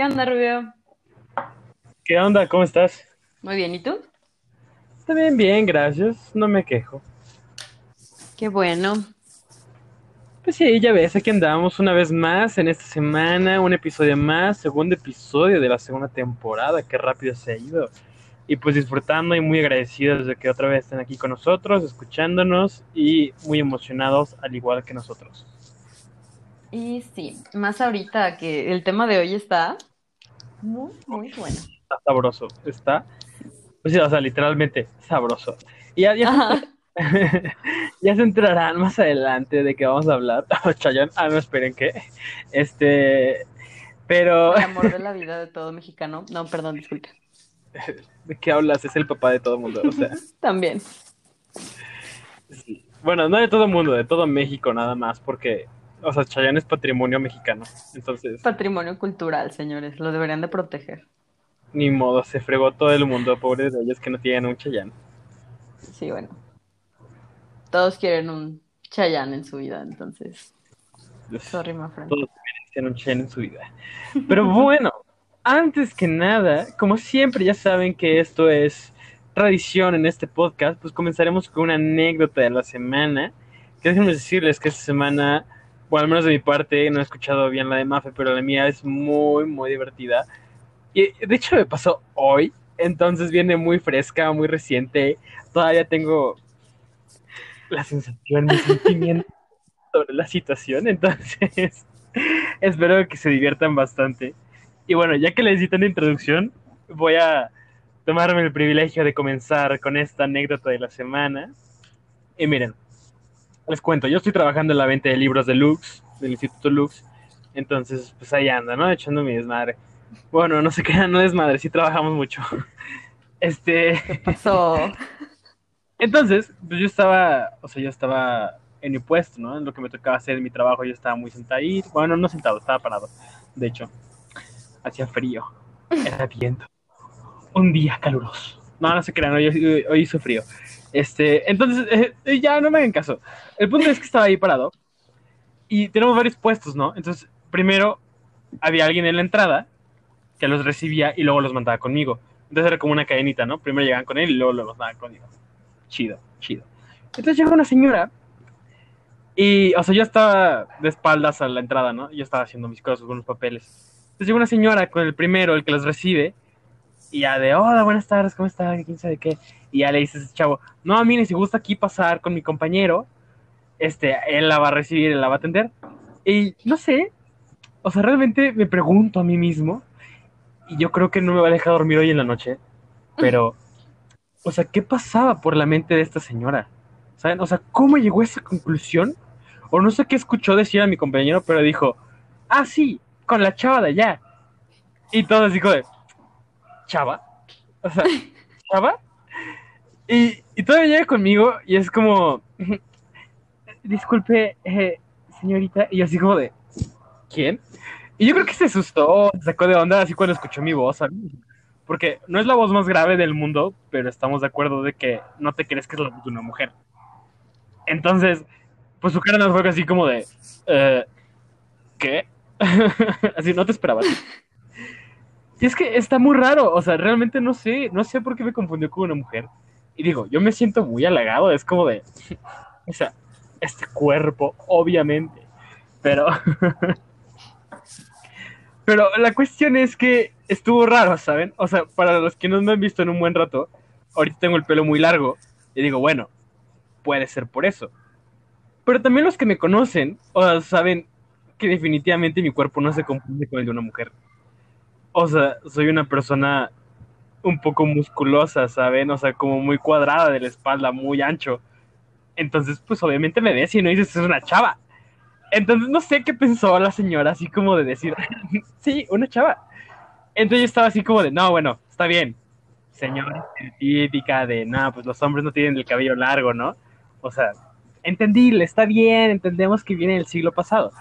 ¿Qué onda, Rubio? ¿Qué onda? ¿Cómo estás? Muy bien, ¿y tú? También bien, gracias. No me quejo. Qué bueno. Pues sí, ya ves, aquí andamos una vez más en esta semana, un episodio más, segundo episodio de la segunda temporada. Qué rápido se ha ido. Y pues disfrutando y muy agradecidos de que otra vez estén aquí con nosotros, escuchándonos y muy emocionados al igual que nosotros. Y sí, más ahorita que el tema de hoy está muy, muy bueno. Está sabroso, está, pues, o sea, literalmente sabroso. Y ya, ya, se, ya se enterarán más adelante de que vamos a hablar. Chayanne, ah, no esperen que. Este, pero, El amor de la vida de todo mexicano. No, perdón, disculpe. ¿de qué hablas? Es el papá de todo el mundo, o sea. También. sí. Bueno, no de todo el mundo, de todo México nada más, porque, o sea, Chayanne es patrimonio mexicano. Entonces, Patrimonio cultural, señores. Lo deberían de proteger. ni modo, se fregó todo el mundo, pobres de ellos que no tienen un Chayanne. Sí, bueno. Todos quieren un Chayanne en su vida, entonces. Sorry, my friend. Todos merecen un Chayanne en su vida. Pero bueno, antes que nada, como siempre ya saben que esto es tradición en este podcast, pues comenzaremos con una anécdota de la semana. Que déjenme decirles que esta semana, bueno, al menos de mi parte, no he escuchado bien la de Mafe, pero la mía es muy, muy divertida. Y de hecho me pasó hoy, entonces viene muy fresca, muy reciente. Todavía tengo la sensación, mi sentimiento sobre la situación, entonces espero que se diviertan bastante. Y bueno, ya que les di tanta introducción, voy a tomarme el privilegio de comenzar con esta anécdota de la semana. Y miren, les cuento, yo estoy trabajando en la venta de libros de Lux, del Instituto Lux, entonces pues ahí anda, ¿no? Echando mi desmadre. Bueno, no sé qué, no desmadre, sí trabajamos mucho. Este, Pasó. entonces, pues yo estaba, o sea, yo estaba en mi puesto, ¿no? En lo que me tocaba hacer en mi trabajo, yo estaba muy sentadito, bueno, no sentado, estaba parado, de hecho, hacía frío, era viento, un día caluroso. No, no se crean, hoy- hoy hizo frío. Este, entonces, eh, ya no me hagan caso. El punto es que estaba ahí parado y tenemos varios puestos, ¿no? Entonces, primero había alguien en la entrada que los recibía y luego los mandaba conmigo. Entonces era como una cadenita, ¿no? Primero llegaban con él y luego los mandaban conmigo. Chido, chido. Entonces llegó una señora y, o sea, yo estaba de espaldas a la entrada, ¿no? Yo estaba haciendo mis cosas, unos papeles. Entonces llegó una señora con el primero, el que los recibe, y ya de, hola, buenas tardes, ¿cómo está? ¿Quién sabe qué? Y ya le dice ese chavo, no, mire, si gusta aquí pasar con mi compañero, este, él la va a recibir, él la va a atender. Y no sé, o sea, realmente me pregunto a mí mismo, y yo creo que no me va a dejar dormir hoy en la noche, pero, o sea, ¿qué pasaba por la mente de esta señora? ¿Saben? O sea, ¿cómo llegó a esa conclusión? O no sé qué escuchó decir a mi compañero, pero dijo, ah, sí, con la chava de allá. Y todo así de, ¿chava? O sea, ¿chava? Y, y todavía llega conmigo y es como, disculpe, eh, señorita. Y así como de, ¿quién? Y yo creo que se asustó, se sacó de onda así cuando escuchó mi voz, ¿sabes? Porque no es la voz más grave del mundo, pero estamos de acuerdo de que no te crees que es la voz de una mujer. Entonces, pues su cara nos fue así como de, eh, ¿qué? así, no te esperaba. Y es que está muy raro, o sea, realmente no sé, no sé por qué me confundió con una mujer. Y digo, yo me siento muy halagado, es como de, o sea, este cuerpo, obviamente, pero... Pero la cuestión es que estuvo raro, ¿saben? O sea, para los que no me han visto en un buen rato, ahorita tengo el pelo muy largo y digo, bueno, puede ser por eso. Pero también los que me conocen, o saben que definitivamente mi cuerpo no se confunde con el de una mujer. O sea, soy una persona un poco musculosa, ¿saben? O sea, como muy cuadrada de la espalda, muy ancho. Entonces, pues obviamente me ves y no dices, es una chava. Entonces, no sé qué pensó la señora, así como de decir, sí, una chava. Entonces yo estaba así como de, no, bueno, está bien. Señora típica de, no, pues los hombres no tienen el cabello largo, ¿no? O sea, entendible, está bien, entendemos que viene del siglo pasado.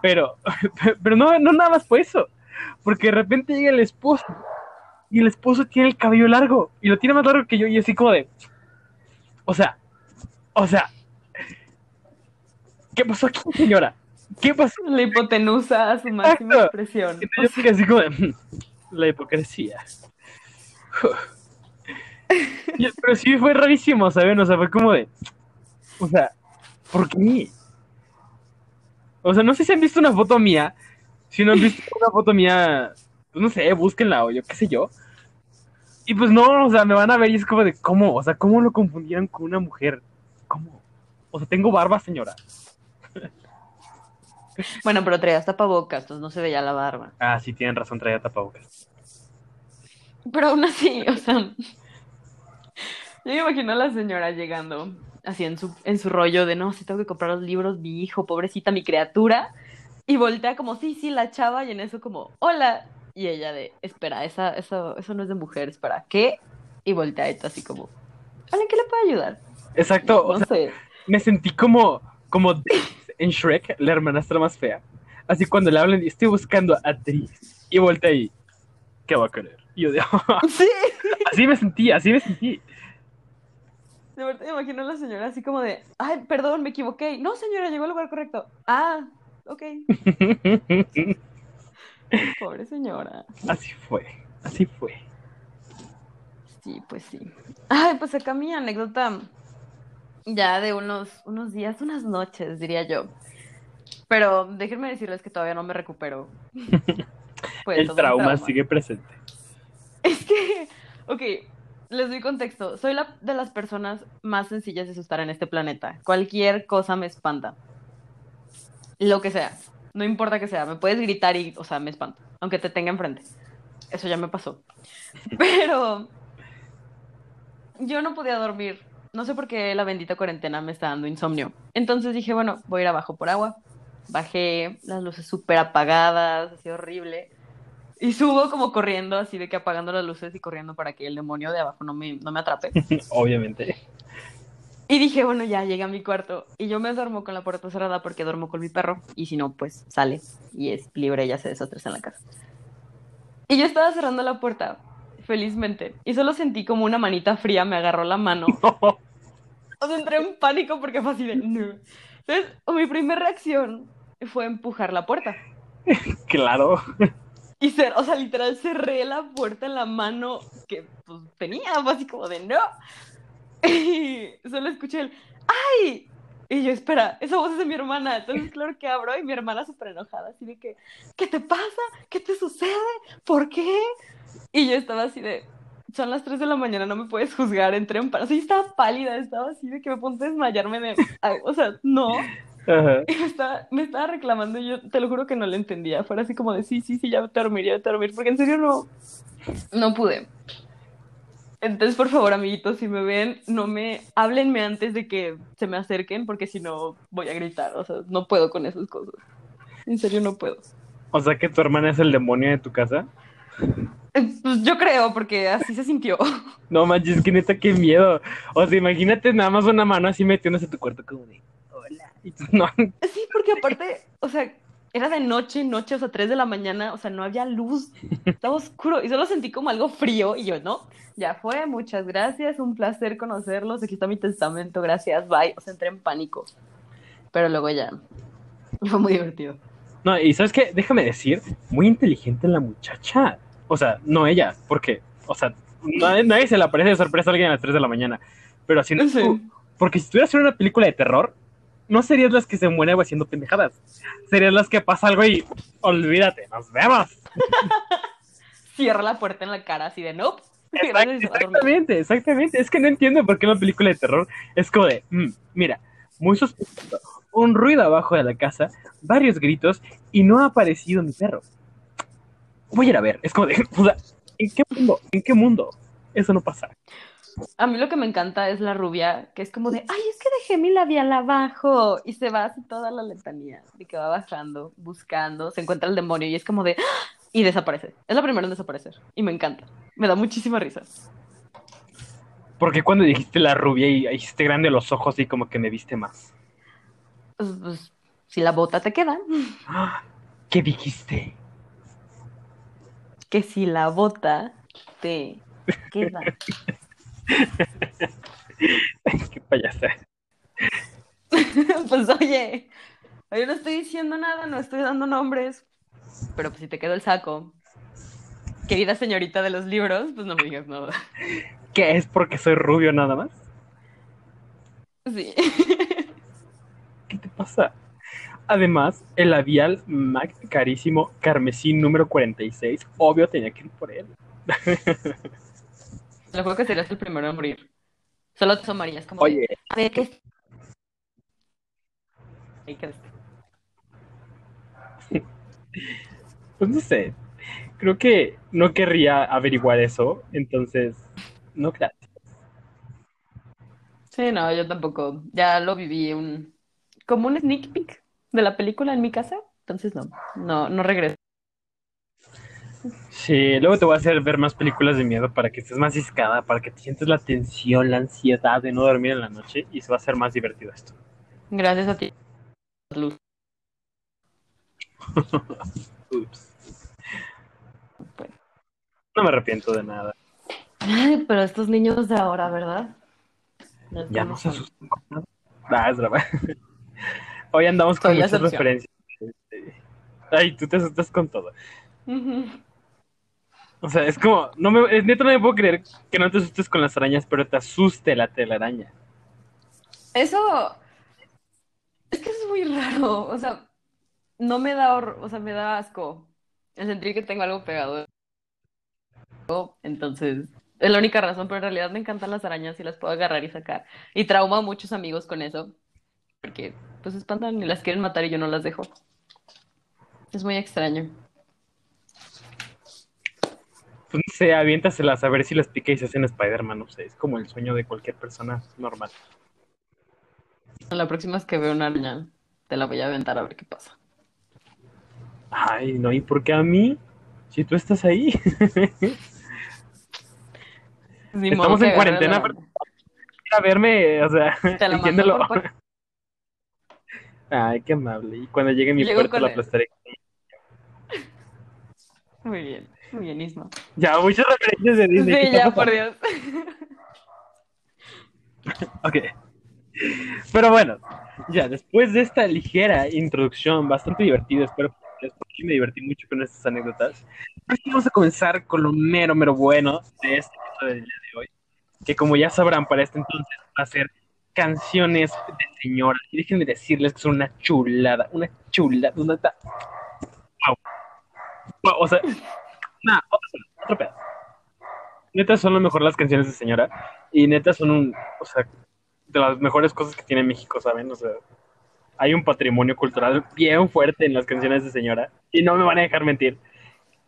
Pero, pero no, no nada más fue eso. Porque de repente llega el esposo y el esposo tiene el cabello largo y lo tiene más largo que yo y así como de, o sea, o sea, ¿qué pasó aquí, señora? ¿Qué pasó? La hipotenusa a su máxima Exacto. expresión. Y yo fiqué así como de, "Mm, la hipocresía. Pero sí fue rarísimo, ¿saben? O sea, fue como de, o sea, ¿por qué? O sea, no sé si han visto una foto mía. Si no han visto una foto mía, pues no sé, búsquenla o yo qué sé yo. Y pues no, o sea, me van a ver y es como de, ¿cómo? O sea, ¿cómo lo confundieron con una mujer? ¿Cómo? O sea, tengo barba, señora. Bueno, pero traía tapabocas, entonces no se veía la barba. Ah, sí, tienen razón, traía tapabocas. Pero aún así, o sea, yo me imagino a la señora llegando así en su, en su rollo de no, si tengo que comprar los libros, mi hijo, pobrecita, mi criatura, y voltea como, sí, sí, la chava, y en eso como, hola, y ella de, espera, esa, eso, eso no es de mujer, espera, ¿qué? Y voltea esto así como, ¿en qué le puedo ayudar? Exacto, No sé. me sentí como, como en Shrek, la hermanastra más fea. Así cuando le hablan, estoy buscando a Tris. Y voltea ahí, ¿qué va a querer? Y yo de, Sí, así me sentí, así me sentí. de verdad me imagino a la señora así como de, ay, perdón, me equivoqué. No, señora, llegó al lugar correcto. Ah, ok, pobre señora. así fue, así fue. Sí, pues sí. Ay, pues acá mi anécdota ya de unos, unos días, unas noches, diría yo. Pero déjenme decirles que todavía no me recupero. Pues, El un trauma sigue presente. Es que, ok, les doy contexto. Soy la de las personas más sencillas de asustar en este planeta. Cualquier cosa me espanta. Lo que sea. No importa que sea. Me puedes gritar y, o sea, me espanta. Aunque te tenga enfrente. Eso ya me pasó. Pero yo no podía dormir. No sé por qué la bendita cuarentena me está dando insomnio. Entonces dije, bueno, voy a ir abajo por agua. Bajé, las luces súper apagadas, así horrible. Y subo como corriendo, así de que apagando las luces y corriendo para que el demonio de abajo no me, no me atrape. Obviamente. Y dije, bueno, ya llegué a mi cuarto. Y yo me duermo con la puerta cerrada porque duermo con mi perro. Y si no, pues sale y es libre y hace desastres en la casa. Y yo estaba cerrando la puerta, felizmente. Y solo sentí como una manita fría me agarró la mano. O sea, entré en pánico porque fue así de no. Entonces, mi primera reacción fue empujar la puerta. claro. Y cer- o sea, literal cerré la puerta en la mano que pues tenía, fue así como de no. Y solo escuché el ¡ay! Y yo, espera, esa voz es de mi hermana. Entonces, claro que abro y mi hermana súper enojada, así de que, ¿qué te pasa? ¿Qué te sucede? ¿Por qué? Y yo estaba así de, son las 3 de la mañana, no me puedes juzgar, entré en paro. Sí, estaba pálida, estaba así de que me ponte a desmayarme de, ay, o sea, no. Ajá. Y me estaba, me estaba reclamando y yo te lo juro que no le entendía. Fuera así como de sí, sí, sí, ya te dormir, ya te dormir. Porque en serio no, no pude. Entonces, por favor, amiguitos, si me ven, no me háblenme antes de que se me acerquen, porque si no voy a gritar. O sea, no puedo con esas cosas. En serio, no puedo. O sea que tu hermana es el demonio de tu casa. Eh, Pues yo creo, porque así se sintió. No manches, que neta, qué miedo. O sea, imagínate nada más una mano así metiéndose a tu cuarto como de, hola. No, Sí, porque aparte, o sea, era de noche, noche, o sea, 3 de la mañana, o sea, no había luz, estaba oscuro y solo sentí como algo frío y yo, no, ya fue, muchas gracias, un placer conocerlos, aquí está mi testamento, gracias, bye, o sea, entré en pánico, pero luego ya, fue muy divertido. No, y ¿sabes qué? Déjame decir, muy inteligente la muchacha. O sea, no ella, porque, o sea, nadie, nadie se le aparece de sorpresa a alguien a las 3 de la mañana. Pero así no Sí. Porque si estuvieras en una película de terror, no serías las que se mueren haciendo pendejadas. Serías las que pasa algo y olvídate, nos vemos. Cierra la puerta en la cara así de, nope, dormir. Exactamente, exactamente. Es que no entiendo por qué una película de terror es como de, mm, mira, muy sospechoso, un ruido abajo de la casa, varios gritos y no ha aparecido mi perro. Voy a ir a ver. Es como de, o sea, ¿en qué mundo? ¿En qué mundo? Eso no pasa. A mí lo que me encanta es la rubia, que es como de, ay, es que dejé mi labial abajo. Y se va así toda la letanía, de que va bajando, buscando, se encuentra el demonio y es como de, ¡ah! y desaparece. Es la primera en desaparecer. Y me encanta. Me da muchísima risa. Porque cuando dijiste la rubia y hiciste grande los ojos y como que me viste más. Pues, pues, si la bota te queda. ¿Qué dijiste? que si la bota te queda. Qué payasa. Pues oye, Yo no estoy diciendo nada, no estoy dando nombres, pero pues si te quedó el saco, querida señorita de los libros, pues no me digas nada. ¿Qué es porque soy rubio nada más? Sí. ¿Qué te pasa? Además, el labial MAC carísimo carmesí número 46, obvio tenía que ir por él. Te lo juro que serías el primero en morir. Solo te asomarías como Oye, a ver, ¿qué es? Ahí quedaste. pues no sé. Creo que no querría averiguar eso, entonces, no gracias. Sí, no, yo tampoco. Ya lo viví un como un sneak peek de la película en mi casa, entonces no, no, no regreso. Sí, luego te voy a hacer ver más películas de miedo para que estés más ciscada, para que te sientas la tensión, la ansiedad de no dormir en la noche y se va a hacer más divertido esto. Gracias a ti. Luz. Ups. Bueno. No me arrepiento de nada. Ay, pero estos niños de ahora, ¿verdad? No Ya no se asustan. Ah, es. Hoy andamos con la muchas referencias. Este, Ay, tú te asustas con todo. Ujú. O sea, es como, no me, es neta no me puedo creer que no te asustes con las arañas, pero te asuste la telaraña. Eso es que es muy raro, o sea, no me da o sea, me da asco el sentir que tengo algo pegado. Entonces, es la única razón, pero en realidad me encantan las arañas y las puedo agarrar y sacar. Y trauma a muchos amigos con eso, porque pues espantan y las quieren matar y yo no las dejo. Es muy extraño. Pues no sé, aviéntaselas a ver si las pica y se hacen Spider-Man, no sé, es como el sueño de cualquier persona normal. La próxima vez que veo una araña, te la voy a aventar a ver qué pasa. Ay, no, ¿y por qué a mí? Si tú estás ahí. Ni Estamos en cuarentena, pero- a verme, o sea, Te la mando entiéndelo. por- Ay, qué amable. Y cuando llegue mi Llego puerta la aplastaré. Muy bien, muy bien, Isma. Ya, muchas referencias de Disney. ¿qué Sí, ya, por? Dios. Ok. Pero bueno, ya, después de esta ligera introducción, bastante divertida, espero que porque me divertí mucho con estas anécdotas. Sí vamos a comenzar con lo mero, mero bueno de este episodio del día de hoy, que como ya sabrán, para este entonces va a ser canciones de señora. Y déjenme decirles que son una chulada, una chulada, una... Wow. Wow, o sea, otro. Neta son lo mejor las canciones de señora y neta son un, o sea, de las mejores cosas que tiene México, ¿saben? O sea, hay un patrimonio cultural bien fuerte en las canciones de señora y no me van a dejar mentir.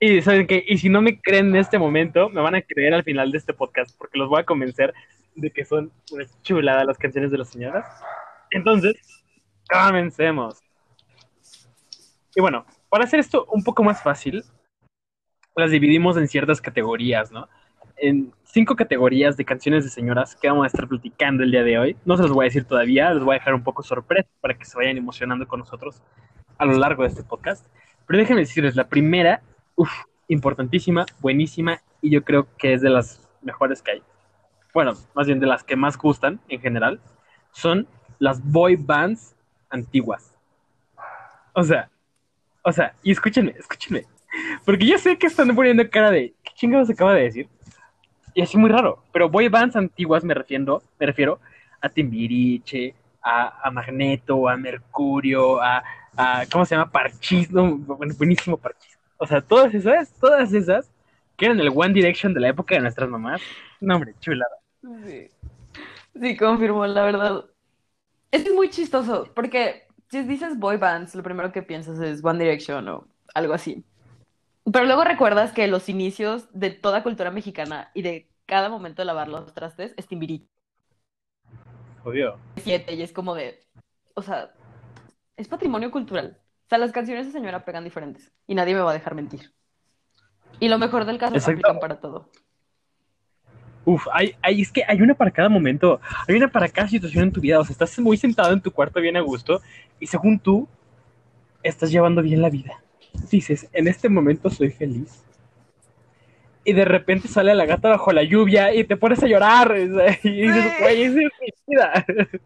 Y saben qué, y si no me creen en este momento, me van a creer al final de este podcast porque los voy a convencer de que son una chulada las canciones de las señoras. Entonces, comencemos. Y bueno, para hacer esto un poco más fácil, las dividimos en ciertas categorías, ¿no? En cinco categorías de canciones de señoras que vamos a estar platicando el día de hoy. No se los voy a decir todavía, les voy a dejar un poco sorpresa para que se vayan emocionando con nosotros a lo largo de este podcast. Pero déjenme decirles, la primera, uff, importantísima, buenísima, y yo creo que es de las mejores que hay. Bueno, más bien de las que más gustan en general, son las boy bands antiguas. O sea, o sea, y escúchenme, escúchenme. Porque yo sé que están poniendo cara de ¿qué chingados acaba de decir? Y así muy raro. Pero boy bands antiguas me refiero, me refiero a Timbiriche, a, a Magneto, a Mercurio, a, ¿cómo se llama? Bueno, buenísimo Parchís. O sea, todas esas, todas esas que eran el One Direction de la época de nuestras mamás. No, hombre, chulada. Sí. Sí, confirmo, la verdad. Es muy chistoso, porque si dices boy bands, lo primero que piensas es One Direction o algo así. Pero luego recuerdas que los inicios de toda cultura mexicana y de cada momento de lavar los trastes es Timbiriche Obvio. 7 y es como de, o sea, es patrimonio cultural. O sea, las canciones de señora pegan diferentes y nadie me va a dejar mentir. Y lo mejor del caso, Exacto. aplican para todo. Uf, hay, hay, es que hay una para cada momento, hay una para cada situación en tu vida. O sea, estás muy sentado en tu cuarto bien a gusto y según tú, estás llevando bien la vida. Dices, en este momento soy feliz. Y de repente sale la gata bajo la lluvia y te pones a llorar. Y dices, Sí. güey, esa es mi vida.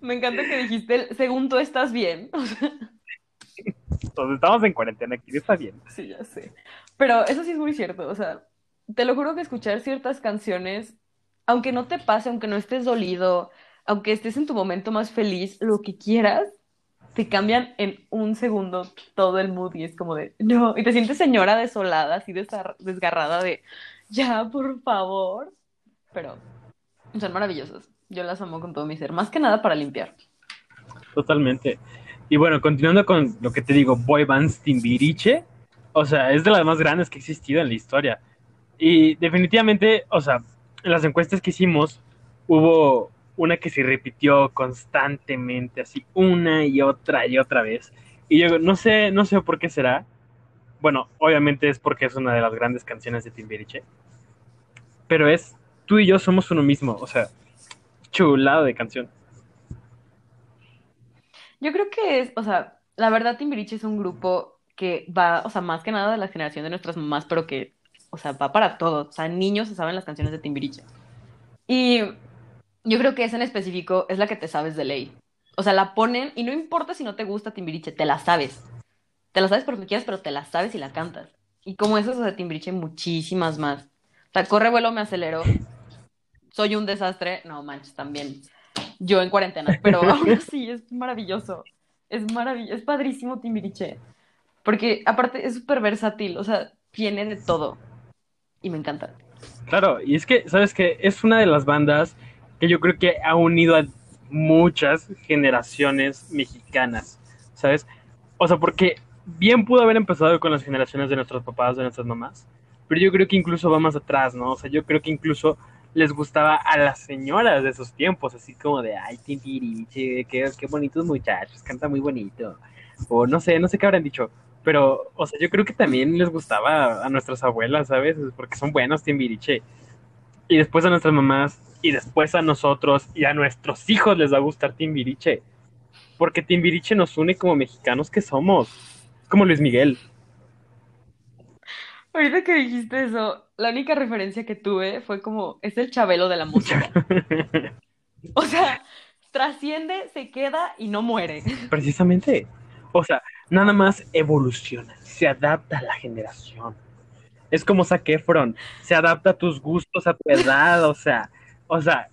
Me encanta que dijiste, según tú estás bien. Entonces estamos en cuarentena, aquí está bien. Sí, ya sé. Pero eso sí es muy cierto, o sea, te lo juro que escuchar ciertas canciones, aunque no te pase, aunque no estés dolido, aunque estés en tu momento más feliz, lo que quieras, te cambian en un segundo todo el mood y es como de, no, y te sientes señora desolada, así desgarrada de, ya, por favor. Pero son maravillosas. Yo las amo con todo mi ser, más que nada para limpiar. Totalmente. Y bueno, continuando con lo que te digo, Boy Bands Timbiriche, o sea, es de las más grandes que ha existido en la historia. Y definitivamente, o sea, en las encuestas que hicimos, hubo una que se repitió constantemente, así una y otra y otra vez. Y yo no sé, no sé por qué será. Bueno, obviamente es porque es una de las grandes canciones de Timbiriche. Pero es tú y yo somos uno mismo, o sea, chulado de canción. Yo creo que es, o sea, la verdad Timbiriche es un grupo que va, o sea, más que nada de la generación de nuestras mamás, pero que, o sea, va para todos. O sea, niños se saben las canciones de Timbiriche. Y yo creo que esa en específico es la que te sabes de ley. O sea, la ponen y no importa si no te gusta Timbiriche, te la sabes. Te la sabes porque quieras, pero te la sabes y la cantas. Y como esas de Timbiriche, muchísimas más. O sea, corre, vuelo, me acelero. Soy un desastre. No manches, también. Yo en cuarentena. Pero aún así es maravilloso. Es maravilloso. Es padrísimo Timbiriche. Porque aparte es súper versátil, o sea, tiene de todo. Y me encanta. Claro, y es que, ¿sabes qué? Es una de las bandas que yo creo que ha unido a muchas generaciones mexicanas, ¿sabes? O sea, porque bien pudo haber empezado con las generaciones de nuestros papás, de nuestras mamás, pero yo creo que incluso va más atrás, ¿no? O sea, yo creo que incluso les gustaba a las señoras de esos tiempos, así como de, ay, tintiriche, qué, qué bonitos muchachos, canta muy bonito. O no sé, no sé qué habrán dicho, pero, o sea, yo creo que también les gustaba a nuestras abuelas, ¿sabes? Porque son buenos Timbiriche. Y después a nuestras mamás, y después a nosotros, y a nuestros hijos les va a gustar Timbiriche. Porque Timbiriche nos une como mexicanos que somos. Como Luis Miguel. Ahorita que dijiste eso, la única referencia que tuve fue como, es el chabelo de la música. o sea, trasciende, se queda y no muere. Precisamente. O sea, nada más evoluciona, se adapta a la generación. Es como Zac Efron, se adapta a tus gustos, a tu edad, o sea, o sea,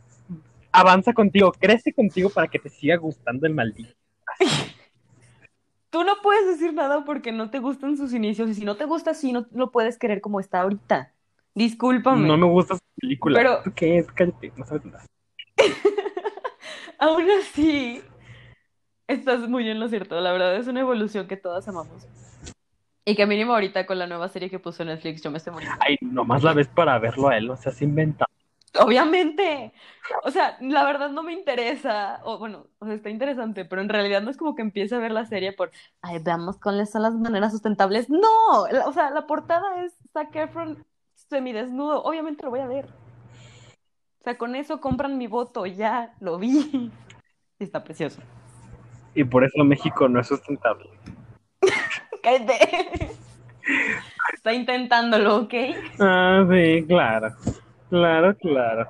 avanza contigo, crece contigo para que te siga gustando el maldito. Tú no puedes decir nada porque no te gustan sus inicios y si no te gusta así, no lo puedes querer como está ahorita. Discúlpame. No me gusta su película. Pero... ¿Tú qué es? Cállate, no sabes nada. Aún así, Estás muy en lo cierto, la verdad es una evolución que todas amamos. Y que mínimo ahorita con la nueva serie que puso Netflix yo me estoy muriendo. Ay, nomás la ves para verlo a él, o sea, se inventa. Obviamente. O sea, la verdad no me interesa. O bueno, o sea, está interesante, pero en realidad no es como que empiece a ver la serie por, ay, veamos cuáles son las maneras sustentables. No, o sea, la portada es Zac Efron semidesnudo. Obviamente lo voy a ver. O sea, con eso compran mi voto, ya lo vi. Y está precioso y por eso México no es sustentable. Cállate. Está intentándolo, ¿ok? Ah, sí, claro. Claro, claro.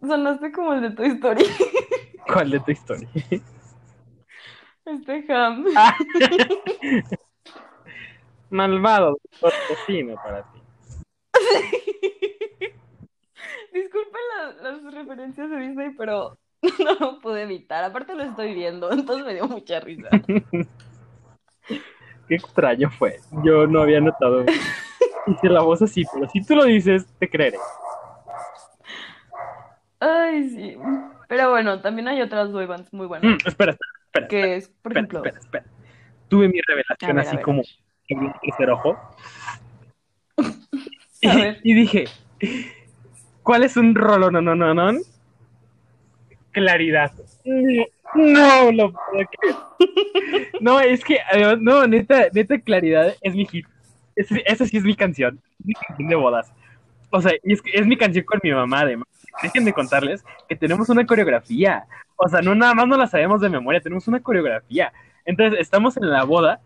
Sonaste como el de Toy Story. ¿Cuál de Toy Story? Este Ham. Malvado, cocina para ti. Disculpen las referencias de Disney, pero no lo pude evitar. Aparte lo estoy viendo, entonces me dio mucha risa. Qué extraño fue. Yo no había notado. Hice la voz así, pero si tú lo dices, te creeré. Ay, sí. Pero bueno, también hay otras boy bands muy buenas. Mm, espera, espera, Que es, por ejemplo. Espera, espera. Tuve mi revelación así como en un tercer ojo. y, y, dije, ¿cuál es un rolo no no no no? claridad. No lo puedo creer. No, es que, no, neta, neta, claridad es mi hit. Esa sí es mi canción. Mi canción de bodas. O sea, es, es mi canción con mi mamá, además. Dejen de contarles que tenemos una coreografía. O sea, no nada más no la sabemos de memoria, tenemos una coreografía. Entonces, estamos en la boda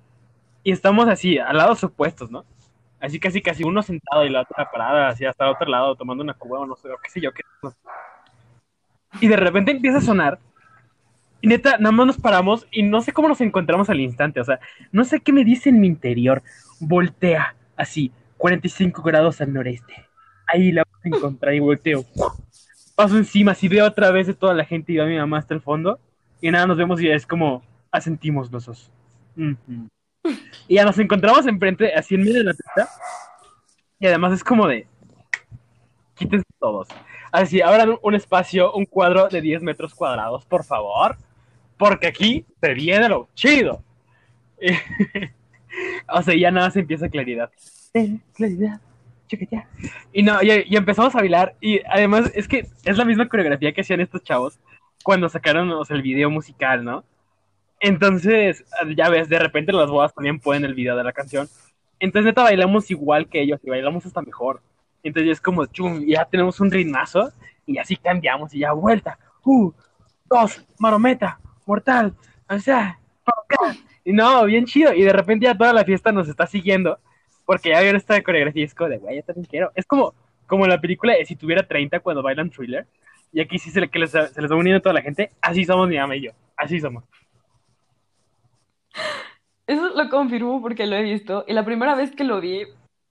y estamos así, al lado opuestos, ¿no? Así casi casi uno sentado y la otra parada, así hasta el otro lado, tomando una cuba o no sé, o qué sé yo, qué Y de repente empieza a sonar. Y neta, nada más nos paramos y no sé cómo nos encontramos al instante. O sea, no sé qué me dice en mi interior. Voltea, así, 45 grados al noreste. Ahí la vamos a encontrar y volteo. Paso encima, si veo otra vez de toda la gente y veo a mi mamá hasta el fondo. Y nada, nos vemos y es como asentimos los dos. Y ya nos encontramos enfrente, así en medio de la pista. Y además es como de. Quítense todos. Así, abran un espacio, un cuadro de 10 metros cuadrados, por favor. Porque aquí se viene lo chido. o sea, ya nada se empieza claridad. Claridad. chiquita. Y no, y, y empezamos a bailar. Y además es que es la misma coreografía que hacían estos chavos cuando sacaron o sea, el video musical, ¿no? Entonces, ya ves, de repente las bodas también ponen el video de la canción. Entonces, neta, bailamos igual que ellos y bailamos hasta mejor. Entonces, es como, chum, ya tenemos un ritmazo y así cambiamos y ya vuelta. Uh, dos, marometa, mortal, o sea, pa' acá. Y no, bien chido. Y de repente ya toda la fiesta nos está siguiendo porque ya vieron esta coreografía y es como de, güey, yo también. Es como, como la película de si tuviera 30 cuando bailan thriller. Y aquí sí se, que les, se les va uniendo toda la gente. Así somos mi mamá y yo. Así somos. Eso lo confirmo porque lo he visto. Y la primera vez que lo vi,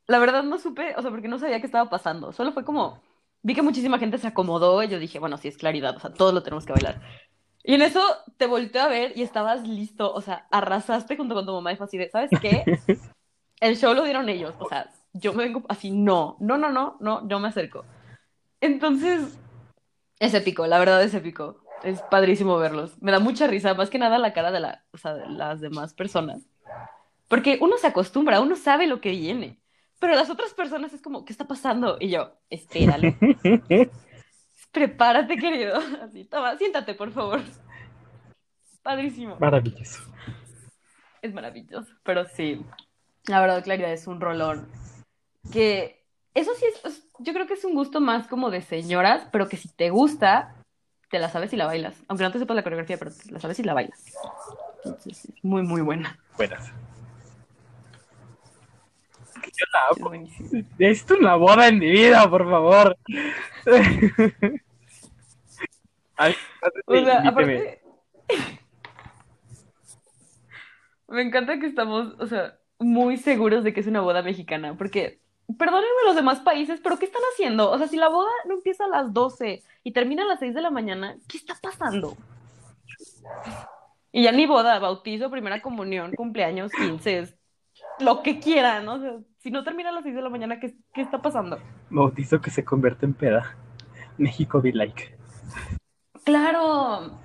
la verdad no supe, o sea, porque no sabía qué estaba pasando. Solo fue como, vi que muchísima gente se acomodó y yo dije, bueno, sí es claridad, o sea, todos lo tenemos que bailar. Y en eso te volteé a ver y estabas listo, o sea, arrasaste junto con tu mamá y fue así de, ¿sabes qué? El show lo dieron ellos, o sea, yo me vengo así, no, no, no, no, no, yo me acerco. Entonces, es épico, la verdad es épico. Es padrísimo verlos. Me da mucha risa, más que nada la cara de, la, o sea, de las demás personas. Porque uno se acostumbra, uno sabe lo que viene. Pero las otras personas es como, ¿qué está pasando? Y yo, espéralo. Prepárate, querido. Así, toma, siéntate, por favor. Padrísimo. Maravilloso. Es maravilloso. Pero sí, la verdad, Claridad es un rolón. Que eso sí es, yo creo que es un gusto más como de señoras, pero que si te gusta, te la sabes y la bailas. Aunque no te sepas la coreografía, pero te la sabes y la bailas. Entonces, es muy, muy buena. Buenas. Yo la Es amo. Necesito una boda en mi vida, por favor. Ay, O sea, aparte, me encanta que estamos, o sea, muy seguros de que es una boda mexicana, porque, perdónenme los demás países, pero ¿qué están haciendo? O sea, si la boda no empieza a las 12 y termina a las 6 de la mañana, ¿qué está pasando? Y ya ni boda, bautizo, primera comunión, cumpleaños, 15, lo que quieran, ¿no? O sea, si no termina a las 6 de la mañana, ¿qué, qué está pasando? Bautizo que se convierte en peda. México be like. Claro.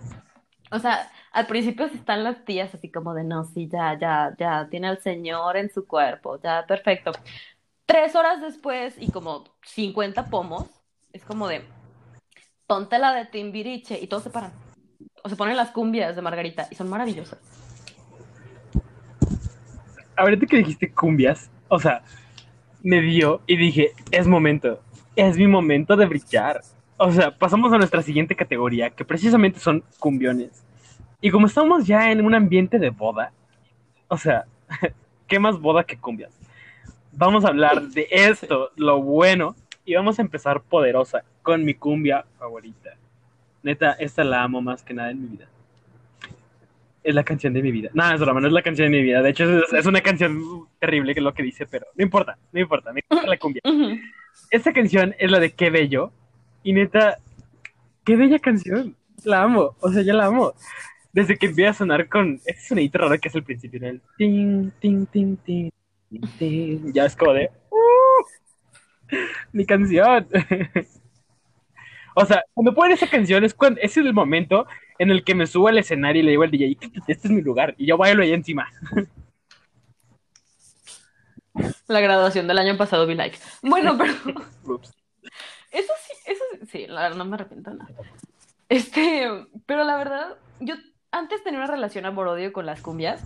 O sea, al principio están las tías así como de, no, sí, ya, ya, ya, tiene al Señor en su cuerpo, ya, perfecto. Tres horas después y como 50 pomos, es como de, ponte la de Timbiriche y todos se paran. O se ponen las cumbias de Margarita y son maravillosas. Ahorita que dijiste cumbias, o sea, me dio y dije, es momento, es mi momento de brillar. O sea, pasamos a nuestra siguiente categoría, que precisamente son cumbiones. Y como estamos ya en un ambiente de boda, o sea, ¿qué más boda que cumbias? Vamos a hablar de esto, lo bueno, y vamos a empezar poderosa con mi cumbia favorita. Neta, esta la amo más que nada en mi vida. Es la canción de mi vida. No, es broma, no es la canción de mi vida. De hecho, es, es una canción terrible que es lo que dice, pero no importa, no importa, me importa la cumbia. Esta canción es la de Qué Bello. Y neta, qué bella canción. La amo, o sea, ya la amo. Desde que empieza a sonar con ese sonidito raro que es el principio, ¿no? El ting, ting, ting, ting, ting, ting. Ya es como de. "Uh, mi canción. o sea, cuando ponen esa canción es cuando ese es el momento en el que me subo al escenario y le digo al DJ, este es mi lugar. Y yo bailo ahí encima. La graduación del año pasado vi like. Bueno, pero. Eso sí, eso sí, sí, la verdad no me arrepiento nada. Este, pero la verdad, yo antes tenía una relación amor-odio con las cumbias.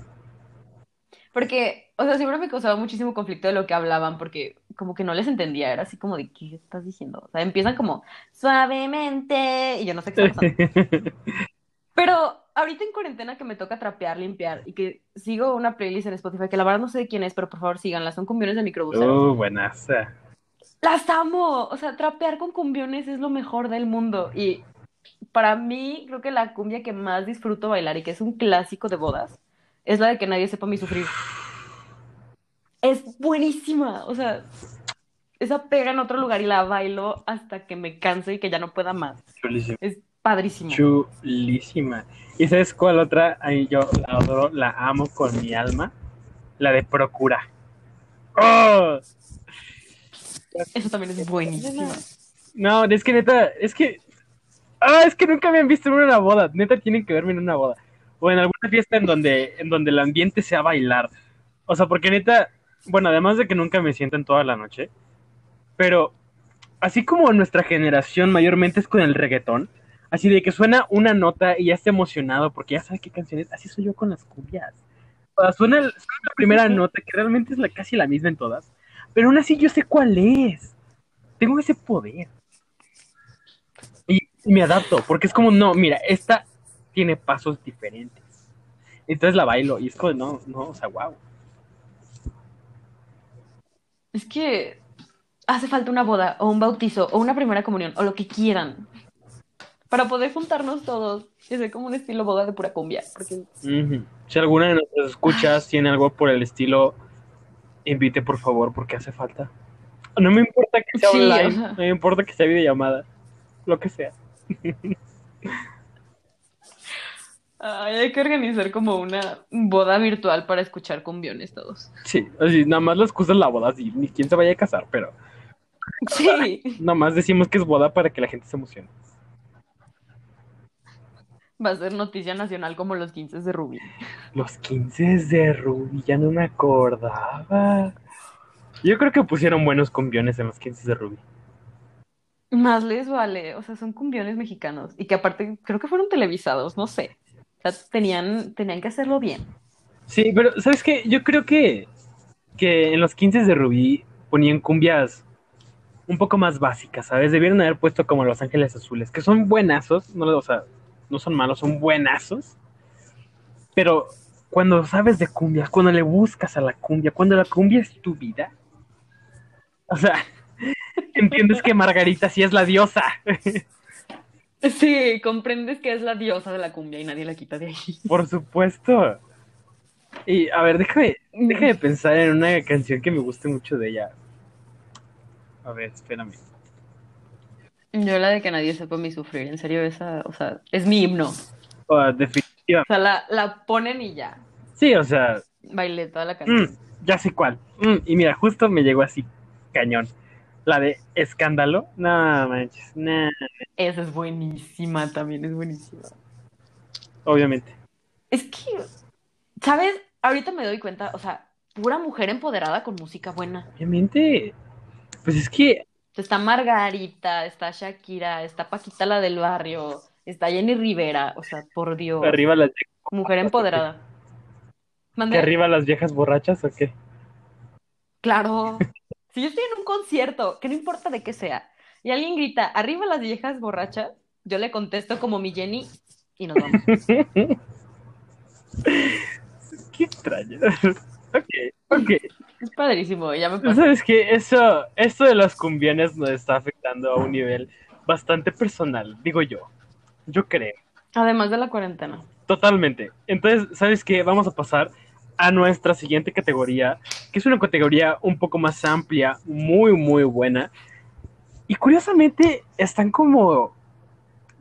Porque, o sea, siempre me causaba muchísimo conflicto de lo que hablaban, porque como que no les entendía, era así como de, ¿qué estás diciendo? O sea, empiezan como, suavemente, y yo no sé qué está pasando. Pero ahorita en cuarentena que me toca trapear, limpiar, y que sigo una playlist en Spotify, que la verdad no sé de quién es, pero por favor síganla, son cumbiones de microbuseros. Uh, buenas. Las amo. O sea, trapear con cumbiones es lo mejor del mundo. Y para mí, creo que la cumbia que más disfruto bailar y que es un clásico de bodas es la de que nadie sepa mi sufrir. Es buenísima, o sea, esa pega en otro lugar y la bailo hasta que me canse y que ya no pueda más. Es padrísimo. Chulísima. ¿Y sabes cuál otra? Ahí yo la adoro, la amo con mi alma. La de Procura. ¡Oh! Eso también es buenísima. No, es que neta, es que. Ah, es que nunca me han visto en una boda. Neta, tienen que verme en una boda. O en alguna fiesta en donde, en donde el ambiente sea bailar. O sea, porque neta, bueno, además de que nunca me siento en toda la noche, pero así como nuestra generación mayormente es con el reggaetón, así de que suena una nota y ya está emocionado porque ya sabe qué canción es, así soy yo con las cumbias. O sea, suena la primera nota, que realmente es la, casi la misma en todas, pero aún así yo sé cuál es. Tengo ese poder. Y, y me adapto, porque es como, no, mira, esta tiene pasos diferentes. Entonces la bailo y es como, no, no, o sea, wow. Es que hace falta una boda o un bautizo o una primera comunión o lo que quieran para poder juntarnos todos y hacer como un estilo boda de pura cumbia. Porque. Si alguna de nuestras escuchas tiene algo por el estilo, invite por favor, porque hace falta. No me importa que sea Sí, online, no me importa que sea videollamada, lo que sea. ay, hay que organizar como una boda virtual para escuchar cumbiones todos. Sí, así, nada más la excusa es la boda, sí, ni quién se vaya a casar, pero Sí, nada más decimos que es boda para que la gente se emocione. Va a ser noticia nacional como los 15 de Ruby. Los 15 de Ruby, ya no me acordaba. Yo creo que pusieron buenos cumbiones en los 15 de Ruby. Más les vale, o sea, son cumbiones mexicanos y que aparte creo que fueron televisados, no sé. O sea, tenían, tenían que hacerlo bien. Sí, pero ¿sabes qué? Yo creo que, que en los 15 de Rubí ponían cumbias un poco más básicas, ¿sabes? Debieron haber puesto como Los Ángeles Azules, que son buenazos, no, o sea, no son malos, son buenazos. Pero cuando sabes de cumbia, cuando le buscas a la cumbia, cuando la cumbia es tu vida, o sea, entiendes que Margarita sí es la diosa. Sí, comprendes que es la diosa de la cumbia y nadie la quita de ahí. Por supuesto. Y a ver, déjame, déjame pensar en una canción que me guste mucho de ella. A ver, espérame. Yo la de que nadie sepa mi sufrir, en serio, esa, o sea, es mi himno. O Oh, definitiva. sea, la, la ponen y ya. Sí, o sea, Bailé toda la canción. mm, ya sé cuál. Mm, y mira, justo me llegó así, cañón. La de Escándalo. No manches, no, Esa es buenísima, también es buenísima. obviamente. Es que, ¿sabes? Ahorita me doy cuenta, o sea, pura mujer empoderada con música buena. Obviamente. Pues es que, Está Margarita, está Shakira, está Paquita la del barrio, está Jenny Rivera, o sea, por Dios, arriba las, mujer empoderada. que arriba las viejas borrachas o qué. Claro. Si yo estoy en un concierto, que no importa de qué sea, y alguien grita, arriba las viejas borrachas, yo le contesto como mi Jenny y nos vamos. Qué extraño. Ok, ok. Es padrísimo, ya me pasó. ¿Sabes qué? Eso, esto de las cumbiones nos está afectando a un nivel bastante personal, digo yo. Yo creo. Además de la cuarentena. Totalmente. Entonces, ¿sabes qué? Vamos a pasar a nuestra siguiente categoría, que es una categoría un poco más amplia, muy, muy buena. Y curiosamente están como,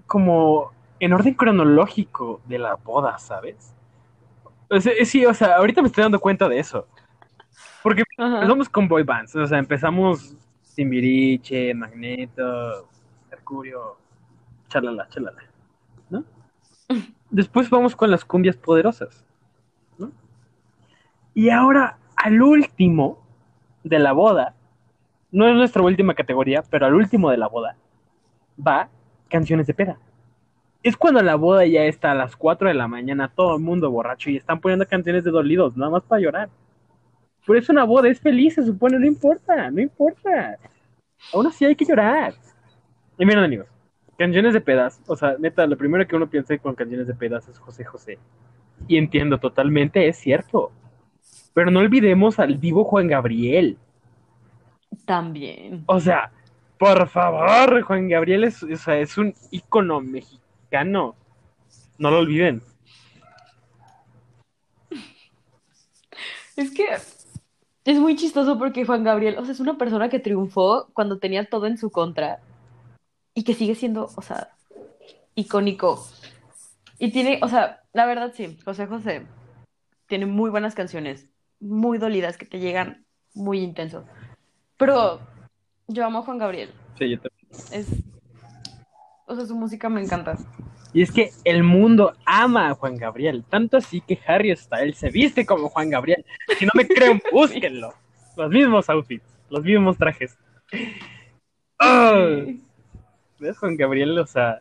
como en orden cronológico de la boda, ¿sabes? O sea, sí, o sea, ahorita me estoy dando cuenta de eso. Porque Ajá. empezamos con boy bands, o sea, empezamos Timbiriche, Magneto, Mercurio, chalala, chalala, ¿no? Después vamos con las cumbias poderosas, ¿no? Y ahora, al último de la boda, no es nuestra última categoría, pero al último de la boda, va canciones de peda. Es cuando la boda ya está a las 4 de la mañana, todo el mundo borracho y están poniendo canciones de dolidos, nada más para llorar. Por eso una boda es feliz, se supone, no importa, no importa. Aún así hay que llorar. Y miren, amigos, canciones de pedas, o sea, neta, lo primero que uno piensa con canciones de pedas es José José. Y entiendo totalmente, es cierto. Pero no olvidemos al vivo Juan Gabriel. También. O sea, Por favor, Juan Gabriel es, o sea, es un ícono mexicano. No lo olviden. Es que es muy chistoso porque Juan Gabriel, o sea, es una persona que triunfó cuando tenía todo en su contra y que sigue siendo, o sea, icónico. Y tiene, o sea, la verdad sí, José José tiene muy buenas canciones, muy dolidas, que te llegan muy intenso. Pero yo amo a Juan Gabriel. Sí, yo también. Es, o sea, su música me encanta. Y es que el mundo ama a Juan Gabriel, tanto así que Harry Styles se viste como Juan Gabriel. Si no me creen, búsquenlo. Los mismos outfits, los mismos trajes. ¡Ah! ¿Ves? Juan Gabriel, o sea,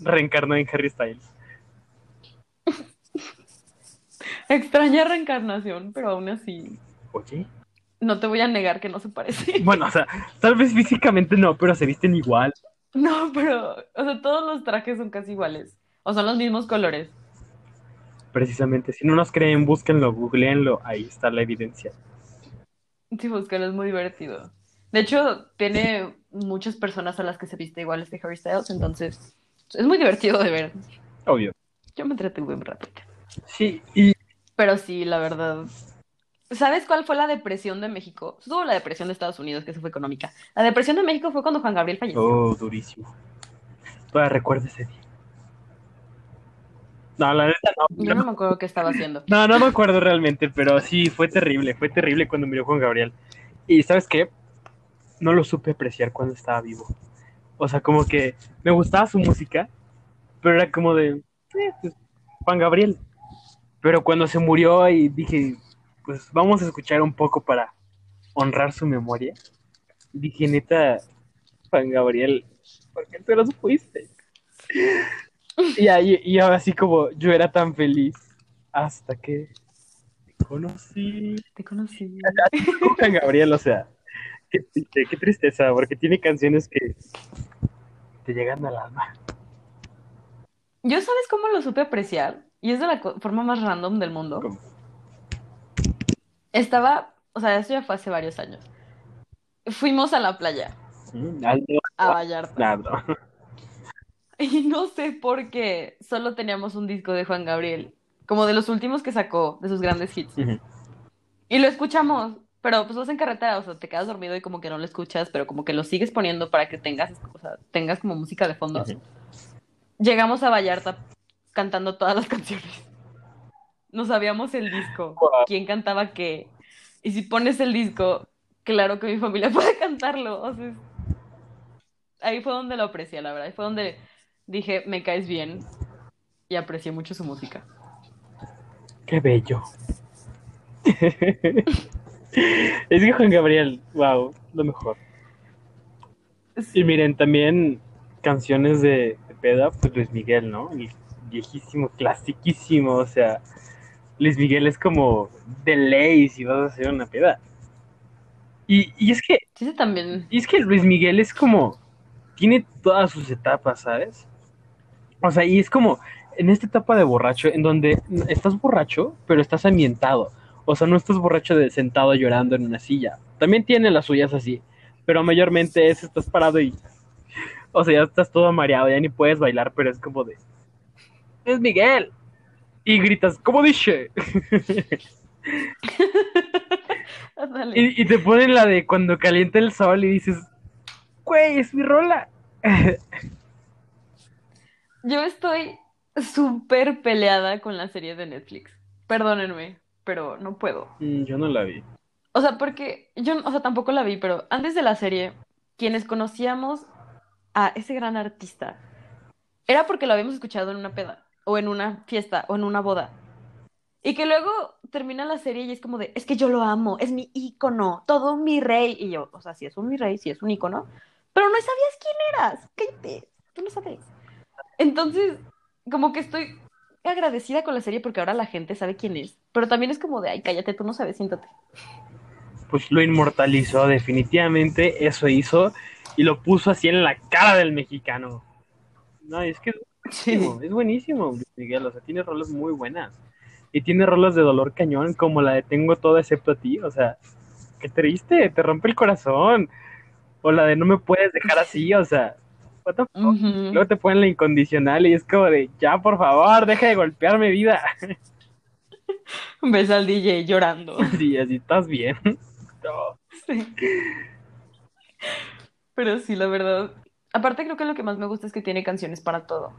reencarnó en Harry Styles. Extraña reencarnación, pero aún así, Oye. no te voy a negar que no se parece. Bueno, o sea, tal vez físicamente no, pero se visten igual. No, pero, o sea, todos los trajes son casi iguales. O son los mismos colores. Precisamente, si no nos creen, búsquenlo, googleenlo, ahí está la evidencia. Sí, búscalo, es muy divertido. De hecho, tiene muchas personas a las que se viste iguales que Harry Styles, entonces es muy divertido de ver. Obvio. Yo me entretuve un ratito. Sí, y Pero sí, la verdad. ¿Sabes cuál fue la depresión de México? Tuvo la depresión de Estados Unidos, que eso fue económica. La depresión de México fue cuando Juan Gabriel falleció. Oh, durísimo. Todavía recuerdo ese día. No, la neta no. Yo no me acuerdo qué estaba haciendo. No, no me acuerdo realmente, pero sí, fue terrible, fue terrible cuando murió Juan Gabriel. Y ¿sabes qué? No lo supe apreciar cuando estaba vivo. O sea, como que me gustaba su música, pero era como de, eh, pues, Juan Gabriel. Pero cuando se murió y dije, pues vamos a escuchar un poco para honrar su memoria. Dije, neta, Juan Gabriel, ¿por qué te los fuiste? Y ahí, y ahora así como yo era tan feliz hasta que te conocí. Te conocí. Juan Gabriel, o sea, qué, triste, qué tristeza, porque tiene canciones que te llegan al alma. Yo sabes cómo lo supe apreciar, y es de la forma más random del mundo. ¿Cómo? Estaba, o sea, eso ya fue hace varios años. Fuimos a la playa, Mm, a Vallarta. Y no sé por qué solo teníamos un disco de Juan Gabriel, como de los últimos que sacó, de sus grandes hits. Y lo escuchamos, pero pues vas en carretera, o sea, te quedas dormido y como que no lo escuchas, pero como que lo sigues poniendo para que tengas, o sea, tengas como música de fondo. Llegamos a Vallarta cantando todas las canciones. No sabíamos el disco, quién cantaba qué. Y si pones el disco, claro que mi familia puede cantarlo. O sea, es- ahí fue donde lo aprecié, la verdad. Ahí fue donde dije, me caes bien. Y aprecié mucho su música. Qué bello. es que Juan Gabriel, wow, lo mejor. Y miren, también canciones de, de peda, pues Luis Miguel, ¿no? El viejísimo, clasiquísimo, o sea, Luis Miguel es como de ley si vas a hacer una peda. Y, y es que, Sí, sí, también. y es que Luis Miguel es como, tiene todas sus etapas, ¿sabes? O sea, y es como en esta etapa de borracho, en donde estás borracho, pero estás ambientado. O sea, no estás borracho de sentado llorando en una silla. También tiene las suyas así, pero mayormente es estás parado y, o sea, ya estás todo mareado, ya ni puedes bailar, pero es como de, es Miguel. Y gritas, ¿cómo dice? Y te ponen la de cuando calienta el sol y dices, güey, es mi rola. Yo estoy súper peleada con la serie de Netflix. Perdónenme, pero no puedo. Mm, Yo no la vi. O sea, porque yo, o sea, tampoco la vi, pero antes de la serie, quienes conocíamos a ese gran artista, era porque lo habíamos escuchado en una peda, o en una fiesta, o en una boda. Y que luego termina la serie y es como de, es que yo lo amo, es mi ícono, todo mi rey. Y yo, o sea, si es un mi rey, si es un ícono, pero no sabías quién eras, cállate, tú no sabes. Entonces, como que estoy agradecida con la serie porque ahora la gente sabe quién es, pero también es como de, ay, cállate, tú no sabes, siéntate. Pues lo inmortalizó, definitivamente eso hizo y lo puso así en la cara del mexicano. No, es que buenísimo, es buenísimo, Miguel, o sea, tiene rolas muy buenas. Y tiene rolas de dolor cañón, como la de Tengo todo excepto a ti, o sea, qué triste, te rompe el corazón. O la de no me puedes dejar así, o sea, what the fuck? Ujú. Luego te ponen la incondicional y es como de, ya, por favor, deja de golpearme vida. Ves al DJ llorando. Sí, así estás bien. No, Sí. Pero sí, la verdad. Aparte, creo que lo que más me gusta es que tiene canciones para todo.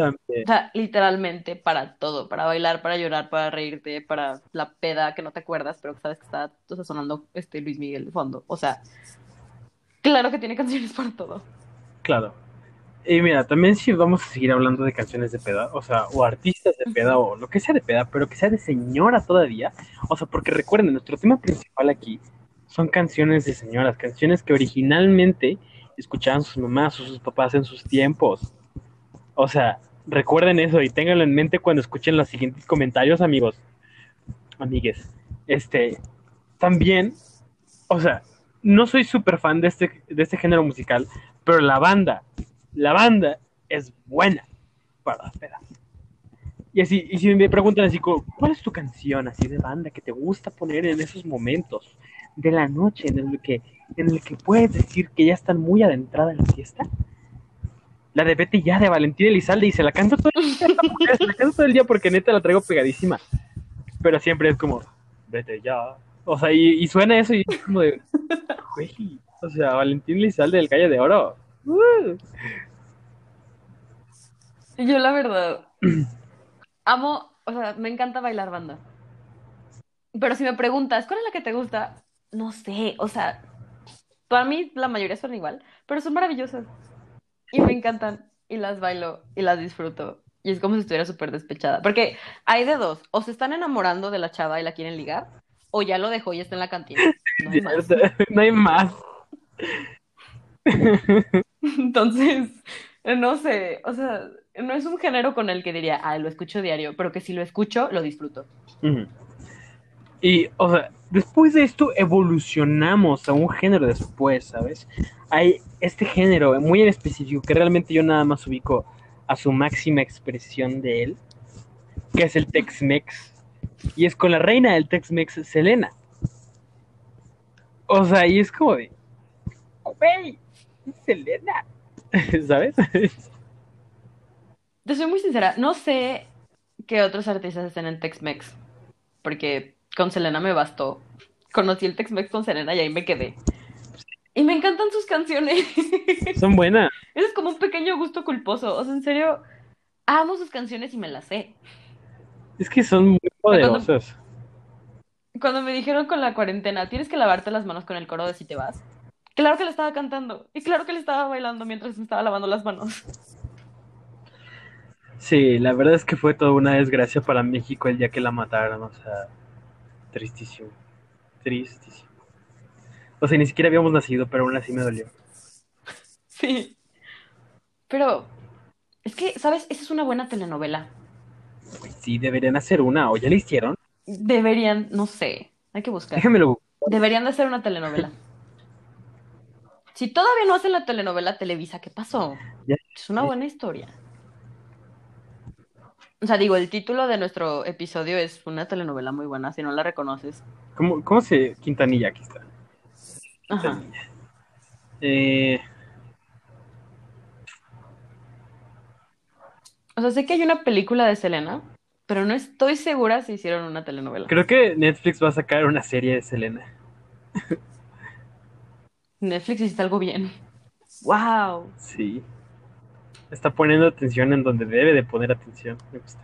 También. O sea, literalmente para todo. Para bailar, para llorar, para reírte, para la peda que no te acuerdas, pero que sabes que está o sea, sonando este Luis Miguel de fondo. O sea, claro que tiene canciones para todo. Claro. Y mira, también si vamos a seguir hablando de canciones de peda, o sea, o artistas de peda, o lo que sea de peda, pero que sea de señora todavía. O sea, porque recuerden, nuestro tema principal aquí son canciones de señoras, canciones que originalmente escuchaban sus mamás o sus papás en sus tiempos. O sea, recuerden eso y ténganlo en mente cuando escuchen los siguientes comentarios, amigos. Amigues. Este, también, o sea, no soy súper fan de este, de este género musical, pero la banda, la banda es buena para la peda. Y así, y si me preguntan así, ¿cuál es tu canción así de banda que te gusta poner en esos momentos de la noche en el que, en el que puedes decir que ya están muy adentrada en la fiesta? La de Vete ya de Valentín Elizalde y se la canto todo el día, se la todo el día porque neta la traigo pegadísima. Pero siempre es como, vete ya. O sea, y, suena eso y es como de, o sea, Valentín Elizalde del Calle de Oro. Uh. Yo, la verdad, amo, o sea, me encanta bailar banda. Pero si me preguntas, ¿cuál es la que te gusta? No sé, o sea, para mí la mayoría son igual, pero son maravillosas. Y me encantan, y las bailo, y las disfruto. Y es como si estuviera súper despechada. Porque hay de dos, o se están enamorando de la chava y la quieren ligar, o ya lo dejó y está en la cantina. No hay más. No hay más. Entonces, no sé, o sea, no es un género con el que diría, ah, lo escucho diario, pero que si lo escucho, lo disfruto. Y, o sea, después de esto evolucionamos a un género después, ¿sabes? Hay este género muy en específico que realmente yo nada más ubico a su máxima expresión de él, que es el Tex-Mex. Y es con la reina del Tex-Mex, Selena. O sea, y es como de, güey, Selena, ¿sabes? Te soy muy sincera, no sé qué otros artistas estén en Tex-Mex, porque con Selena me bastó. Conocí el Tex-Mex con Selena y ahí me quedé. Y me encantan sus canciones. Son buenas. Es como un pequeño gusto culposo. O sea, en serio, amo sus canciones y me las sé. Es que son muy poderosas. Cuando me dijeron con la cuarentena, tienes que lavarte las manos con el coro de Si te vas. Claro que le estaba cantando. Y claro que le estaba bailando mientras me estaba lavando las manos. Sí, la verdad es que fue toda una desgracia para México el día que la mataron, o sea, tristísimo, tristísimo. O sea, ni siquiera habíamos nacido, pero aún así me dolió. Sí. Pero, es que, ¿sabes? Esa es una buena telenovela. Pues sí, deberían hacer una, o ya la hicieron. Deberían, no sé, hay que buscar. Déjenmelo. Deberían de hacer una telenovela. Si todavía no hacen la telenovela Televisa, ¿qué pasó? Ya. Es una buena historia. O sea, digo, el título de nuestro episodio es una telenovela muy buena, si no la reconoces. ¿Cómo, cómo se...? Quintanilla, aquí está. Ajá. Eh, O sea, sé que hay una película de Selena, pero no estoy segura si hicieron una telenovela. creo que Netflix va a sacar una serie de Selena. Netflix hiciste algo bien. ¡Wow! Sí. Está poniendo atención en donde debe de poner atención. Me gusta.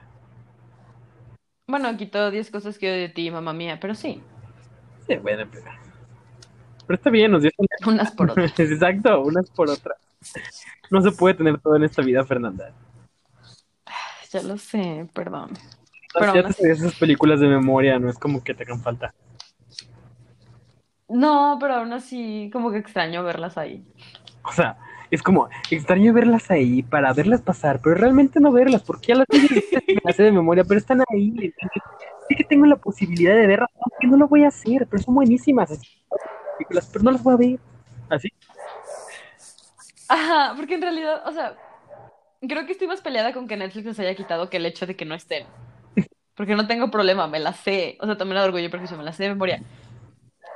Bueno, quitó 10 cosas que odio de ti, mamá mía, pero sí, Sí, bueno, pero... Pero está bien, nos dio... unas por otras. Exacto, unas por otras. No se puede tener todo en esta vida, Fernanda. Ya lo sé, perdón. Pero ya te esas películas de memoria, no es como que te hagan falta. No, pero aún así, como que extraño verlas ahí. O sea, es como extraño verlas ahí para verlas pasar, pero realmente no verlas, porque ya las tengo sé de memoria, pero están ahí. entonces, Sí que tengo la posibilidad de verlas, aunque no lo voy a hacer, pero son buenísimas. películas, pero no las voy a ver. Así. Ajá, porque en realidad, o sea, creo que estoy más peleada con que Netflix les haya quitado que el hecho de que no estén. Porque no tengo problema, me las sé. O sea, también la orgullo y prejuicio, me las sé de memoria.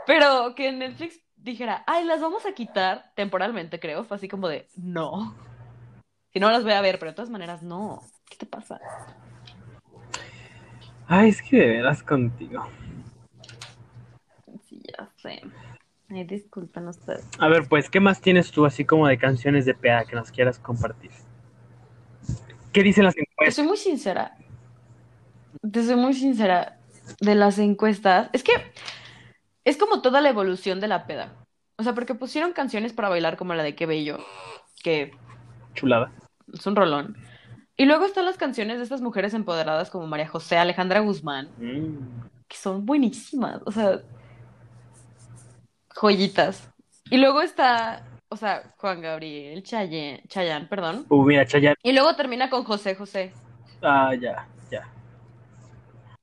Pero que Netflix dijera, ay, las vamos a quitar temporalmente, creo, fue así como de, no. Si no las voy a ver, pero de todas maneras, no. ¿Qué te pasa? Ay, es que de veras contigo. Sí, ya sé. Ay, disculpen ustedes. A ver, pues, ¿qué más tienes tú así como de canciones de peda que nos quieras compartir? ¿Qué dicen las Te encuestas? soy muy sincera. Te soy muy sincera. De las encuestas. Es que es como toda la evolución de la peda. O sea, porque pusieron canciones para bailar como la de Qué Bello, que Chulada. es un rolón. Y luego están las canciones de estas mujeres empoderadas como María José, Alejandra Guzmán, Mm. que son buenísimas. O sea, joyitas. Y luego está, o sea, Juan Gabriel, Chayanne, Chayanne, perdón. Uh, mira, Chayanne. Y luego termina con José José. Ah, ya, ya.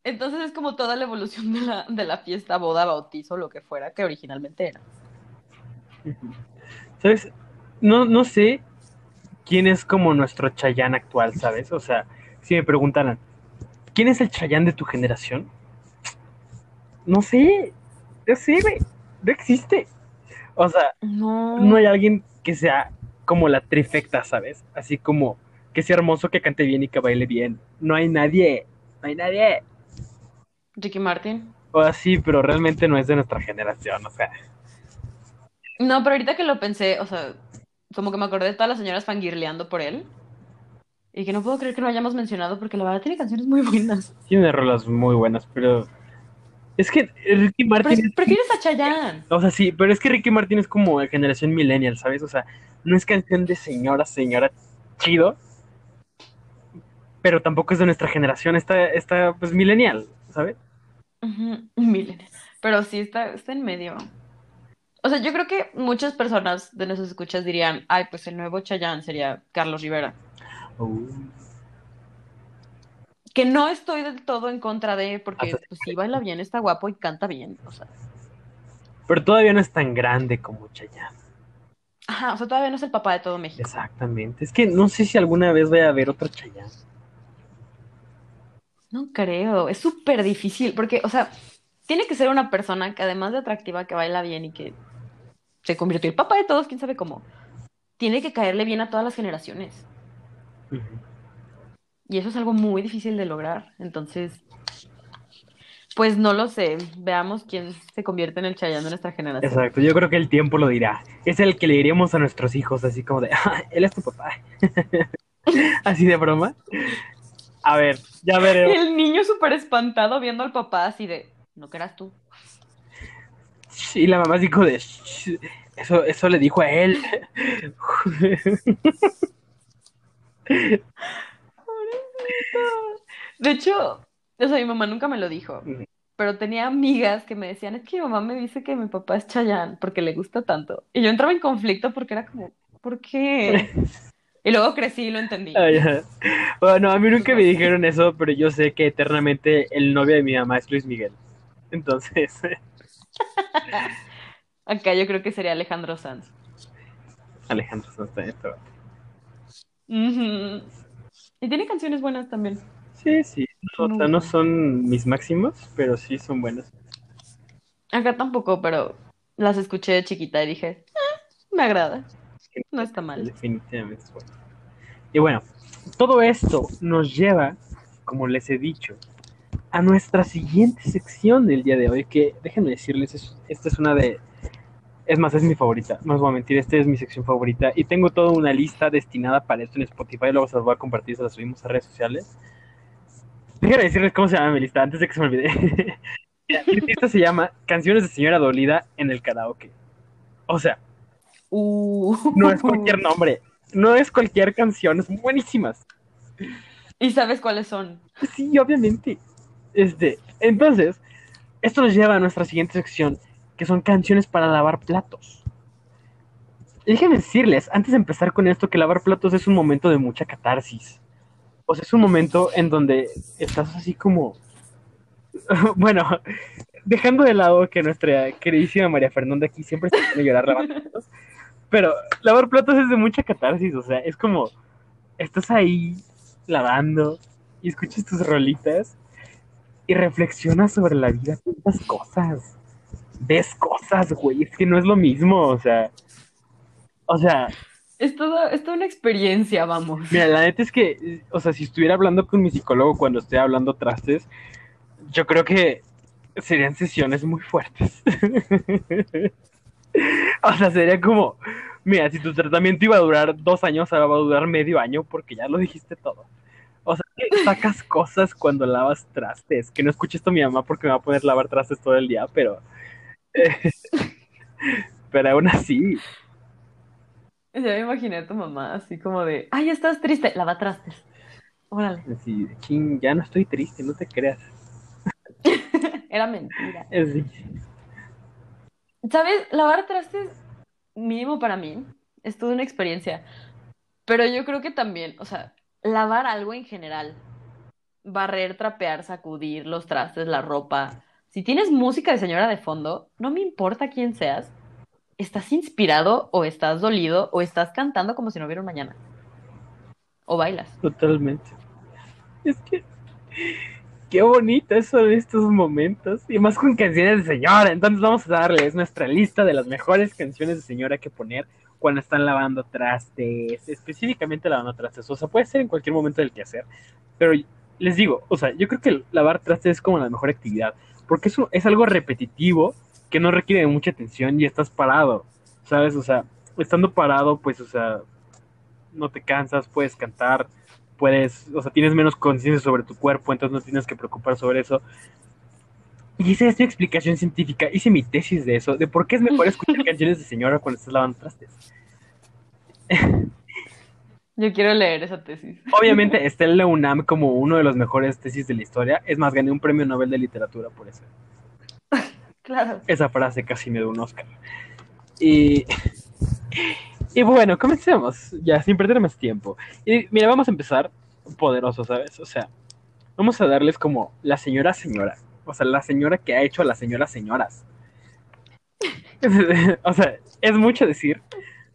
Entonces es como toda la evolución de la, de la fiesta, boda, bautizo, lo que fuera, que originalmente era. ¿Sabes? No, no sé quién es como nuestro Chayán actual, ¿sabes? O sea, si me preguntaran, ¿quién es el Chayán de tu generación? No sé, no sé, güey, no existe. O sea, No. no hay alguien que sea como la trifecta, ¿sabes? Así como que sea hermoso, que cante bien y que baile bien. No hay nadie, no hay nadie. Ricky Martin. O así, pero realmente no es de nuestra generación, o sea. No, pero ahorita que lo pensé, o sea, como que me acordé de todas las señoras fangirleando por él. Y que no puedo creer que no hayamos mencionado porque la verdad tiene canciones muy buenas. Tiene rolas muy buenas, pero es que Ricky Pero Martin es- prefieres a Chayanne. O sea, sí, pero es que Ricky Martin es como de generación millennial, ¿sabes? O sea, no es canción de señora, señora chido, pero tampoco es de nuestra generación, está, está pues millennial, ¿sabes? Ujú, Millennial. Pero sí está, está en medio. O sea, yo creo que muchas personas de nuestras escuchas dirían, ay, pues el nuevo Chayanne sería Carlos Rivera. Que no estoy del todo en contra de, porque pues sí baila bien, está guapo y canta bien. O sea, Pero todavía no es tan grande como Chayanne. ajá, o sea, todavía no es el papá de todo México. Exactamente. Es que no sé si alguna vez vaya a haber otro Chayanne. No creo, es súper difícil, porque, o sea, tiene que ser una persona que además de atractiva, que baila bien y que se convirtió el papá de todos, quién sabe cómo, tiene que caerle bien a todas las generaciones. Y eso es algo muy difícil de lograr. Entonces, pues no lo sé. Veamos quién se convierte en el Chayanne de nuestra generación. Exacto, yo creo que el tiempo lo dirá. Es el que le diríamos a nuestros hijos, así como de, "Ah, él es tu papá. así de broma. A ver, ya Y veremos. el niño súper espantado viendo al papá así de, no que eras tú. Y la mamá dijo de, "Shh, eso, eso le dijo a él. De hecho, o sea, mi mamá nunca me lo dijo. Pero tenía amigas que me decían, es que mi mamá me dice que mi papá es Chayanne porque le gusta tanto. Y yo entraba en conflicto porque era como, ¿por qué? Y luego crecí y lo entendí. Ajá. Bueno, a mí nunca me dijeron eso, pero yo sé que eternamente el novio de mi mamá es Luis Miguel. Entonces, Acá yo creo que sería Alejandro Sanz. Alejandro Sanz está esto. Ujú. Y tiene canciones buenas también. Sí, sí. O Muy sea, no son mis máximos, pero sí son buenas. Acá tampoco, pero las escuché de chiquita y dije, "Ah, me agrada. No está mal. Definitivamente es bueno. Y bueno, todo esto nos lleva, como les he dicho, a nuestra siguiente sección del día de hoy, que déjenme decirles, es- esta es una de... Es más, es mi favorita, no os voy a mentir, esta es mi sección favorita y tengo toda una lista destinada para esto en Spotify, luego se las voy a compartir, se las subimos a redes sociales. Déjenme decirles cómo se llama mi lista, antes de que se me olvide. mi lista se llama Canciones de Señora Dolida en el Karaoke. O sea, Uh. no es cualquier nombre, no es cualquier canción, son buenísimas. ¿Y sabes cuáles son? Sí, obviamente. Este, entonces, esto nos lleva a nuestra siguiente sección, que son canciones para lavar platos. Y déjenme decirles, antes de empezar con esto, que lavar platos es un momento de mucha catarsis. O sea, es un momento en donde estás así como... bueno, dejando de lado que nuestra queridísima María Fernanda aquí siempre se pone a llorar lavando platos, pero lavar platos es de mucha catarsis, o sea, es como... Estás ahí lavando y escuchas tus rolitas y reflexionas sobre la vida, tantas cosas. ves cosas, güey. Es que no es lo mismo, o sea. O sea, Es todo, es toda una experiencia, vamos. mira, la neta es que, o sea, si estuviera hablando con mi psicólogo cuando esté hablando trastes, yo creo que serían sesiones muy fuertes. o sea, sería como, mira, si tu tratamiento iba a durar dos años, ahora va a durar medio año porque ya lo dijiste todo. O sea, que sacas cosas cuando lavas trastes. Que no escuche esto a mi mamá porque me va a poner a lavar trastes todo el día, pero. pero aún así. Ya me imaginé a tu mamá así como de, ay, estás triste, lava trastes. Órale. así, "Chin, ya no estoy triste, no te creas. Era mentira. Así. ¿Sabes? Lavar trastes, mínimo para mí, es toda una experiencia. Pero yo creo que también, o sea, lavar algo en general, barrer, trapear, sacudir los trastes, la ropa. Si tienes música de señora de fondo, no me importa quién seas, estás inspirado o estás dolido o estás cantando como si no hubiera un mañana. O bailas. Totalmente. Es que. Qué bonitos son estos momentos. Y más con canciones de señora. Entonces vamos a darles nuestra lista de las mejores canciones de señora que poner cuando están lavando trastes. Específicamente lavando trastes. O sea, puede ser en cualquier momento del quehacer. Pero les digo, o sea, yo creo que lavar trastes es como la mejor actividad. Porque es, un- es algo repetitivo que no requiere mucha atención y estás parado. ¿Sabes? O sea, estando parado, pues, o sea, no te cansas, puedes cantar, puedes, o sea, tienes menos conciencia sobre tu cuerpo, entonces no tienes que preocupar sobre eso. Y esa es mi explicación científica. Hice mi tesis de eso, de por qué es mejor escuchar canciones de señora cuando estás lavando trastes. Yo quiero leer esa tesis. Obviamente está en la UNAM como uno de los mejores tesis de la historia. Es más, gané un premio Nobel de literatura por eso. Claro. Esa frase casi me dio un Oscar. Y, y bueno, comencemos, ya sin perder más tiempo. Y mira, vamos a empezar poderoso, ¿sabes? O sea, vamos a darles como la señora señora. O sea, la señora que ha hecho a las señoras señoras. o sea, es mucho decir,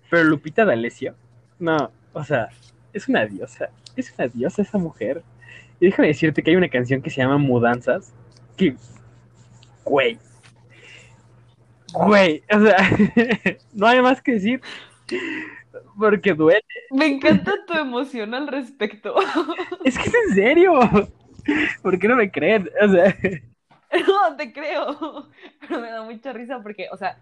pero Lupita D'Alessio, no, o sea, es una diosa. Es una diosa esa mujer. Y déjame decirte que hay una canción que se llama Mudanzas, que, güey, Güey, o sea, no hay más que decir. Porque duele. Me encanta tu emoción al respecto. Es que es en serio. ¿Por qué no me creen? O sea, No, te creo. Pero me da mucha risa porque, o sea,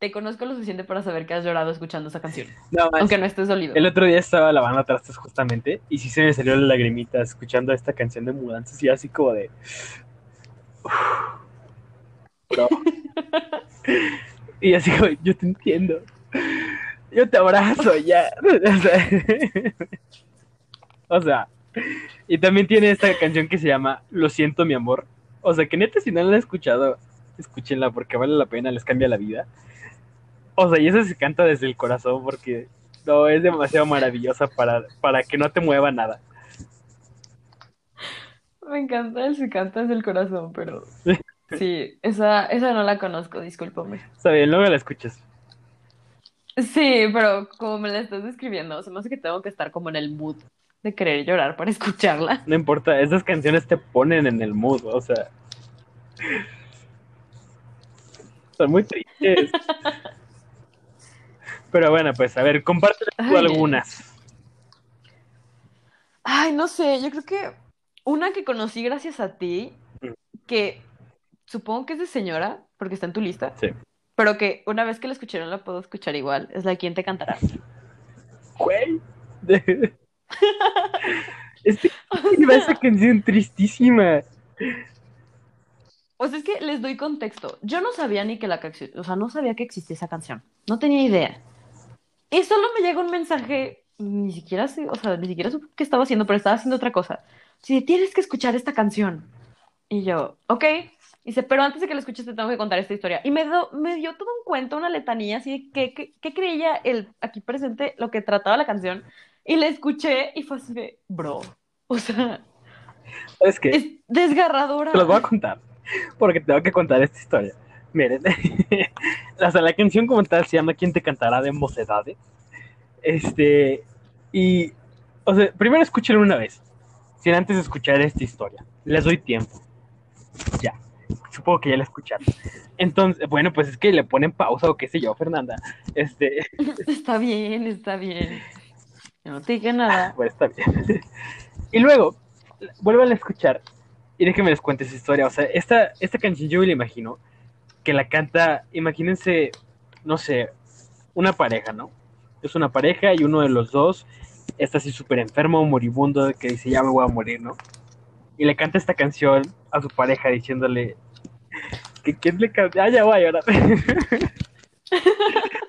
te conozco lo suficiente para saber que has llorado escuchando esa canción. no, man, Aunque no estés dolido. el otro día estaba lavando trastes justamente y sí se me salió la lagrimita escuchando esta canción de mudanzas y así como de. Bro. Y así como, yo te entiendo. Yo te abrazo ya. O sea, o sea, y también tiene esta canción que se llama Lo siento, mi amor. O sea, que neta, si no la han escuchado, escúchenla porque vale la pena, les cambia la vida. O sea, y eso se canta desde el corazón porque no es demasiado maravillosa para, para que no te mueva nada. Me encanta el si cantas del corazón, pero sí, esa, esa no la conozco, discúlpame. Está bien, luego la escuchas. Sí, pero como me la estás describiendo, se me hace que tengo que estar como en el mood de querer llorar para escucharla. No importa, esas canciones te ponen en el mood, o sea. Son muy tristes. Pero bueno, pues a ver, compártele tú algunas. Ay, no sé, yo creo que una que conocí gracias a ti, que supongo que es de señora, porque está en tu lista, Sí. Pero que una vez que la escuché no la puedo escuchar igual, es la quien te cantará. Güey. Este esa canción tristísima. O sea, es que les doy contexto. Yo no sabía ni que la canción, o sea, no sabía que existía esa canción. No tenía idea. Y solo me llega un mensaje, ni siquiera sé, o sea, ni siquiera supe qué estaba haciendo, pero estaba haciendo otra cosa. Sí, tienes que escuchar esta canción. Y yo, ok. Dice, pero antes de que la escuches te tengo que contar esta historia. Y me, do- me dio todo un cuento, una letanía, así de qué, creía el aquí presente, lo que trataba la canción. Y la escuché y fue así de, bro. O sea, ¿Sabes qué? es desgarradora. Te los voy a contar. Porque tengo que contar esta historia. Miren, o sea, la canción como tal se llama ¿Quién te cantará de mocedades? Este, y, o sea, primero escúchenlo una vez, sin antes escuchar esta historia. Les doy tiempo. Ya. Supongo que ya la escucharon. Entonces, bueno, pues es que le ponen pausa o qué sé yo, Fernanda. Este, Está bien, está bien. No te dije nada. bueno, está bien. Y luego, vuelvan a escuchar y déjenme les cuente esa historia. O sea, esta, esta canción yo me la imagino que la canta, imagínense, no sé, una pareja, ¿no? Es una pareja y uno de los dos está así súper enfermo, moribundo, que dice, ya me voy a morir, ¿no? Y le canta esta canción a su pareja diciéndole que quién le canta, ah, ya voy a llorar.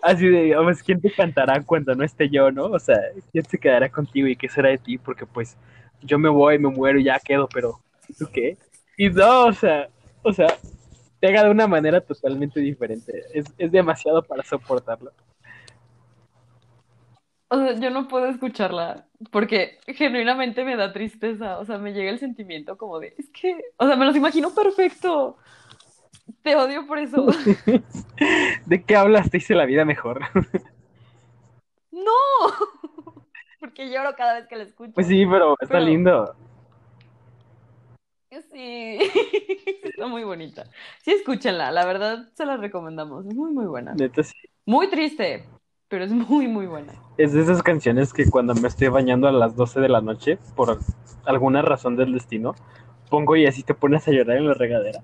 Así de, digamos, ¿quién te cantará cuando no esté yo, no? O sea, ¿quién se quedará contigo y qué será de ti? Porque pues yo me voy, me muero y ya quedo, pero ¿tú qué? Y no, o sea, o sea, pega de una manera totalmente diferente. Es, es demasiado para soportarlo. O sea, yo no puedo escucharla porque genuinamente me da tristeza. O sea, me llega el sentimiento como de, es que, o sea, me los imagino perfecto. Te odio por eso. ¿De qué hablas? Te hice la vida mejor. ¡No! Porque lloro cada vez que la escucho. Pues sí, pero está Pero- lindo. Sí, está muy bonita. Sí, escúchenla, la verdad se la recomendamos. Es muy, muy buena. Neta, sí. Muy triste, pero es muy, muy buena. Es de esas canciones que cuando me estoy bañando a las 12 de la noche, por alguna razón del destino, pongo y así te pones a llorar en la regadera.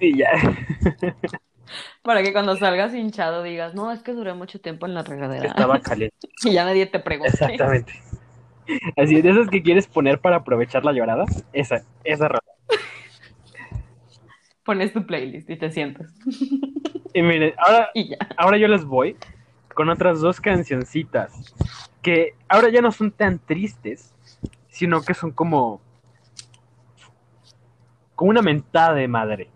Y ya. Para que cuando salgas hinchado digas, no, es que duré mucho tiempo en la regadera. Estaba caliente. Y ya nadie te pregunte. Exactamente. Así, de esas que quieres poner para aprovechar la llorada, esa, esa rola. Pones tu playlist y te sientas. Y miren, ahora, Y ya. ahora yo les voy con otras dos cancioncitas que ahora ya no son tan tristes, sino que son como como una mentada de madre.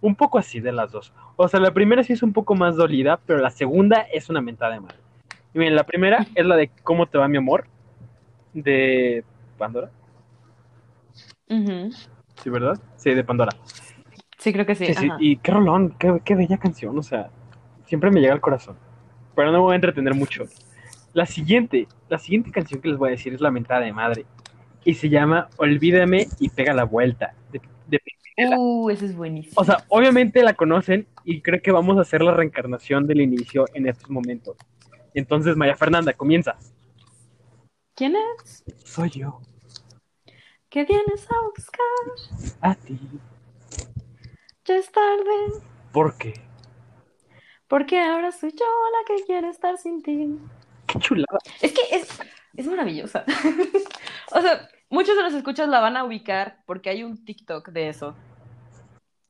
Un poco así de las dos. O sea, la primera sí es un poco más dolida, pero la segunda es una mentada de madre. Y miren, la primera es la de ¿Cómo te va mi amor? de Pandora. Sí, ¿verdad? Sí, de Pandora. Sí, creo que sí. Sí, sí, y qué rolón, qué, qué bella canción, o sea, siempre me llega al corazón. Pero no me voy a entretener mucho. La siguiente, la siguiente canción que les voy a decir es Lamentada de Madre. Y se llama Olvídame y pega la vuelta. de- de- Uh, ese es buenísimo. o sea, obviamente la conocen y creo que vamos a hacer la reencarnación del inicio en estos momentos. Entonces, María Fernanda, comienza. ¿Quién es? Soy yo, ¿Qué vienes a buscar? a ti. Ya es tarde. ¿Por qué? Porque ahora soy yo la que quiere estar sin ti. Qué chulada. Es que es, es maravillosa. O sea, muchos de los escuchas la van a ubicar porque hay un TikTok de eso.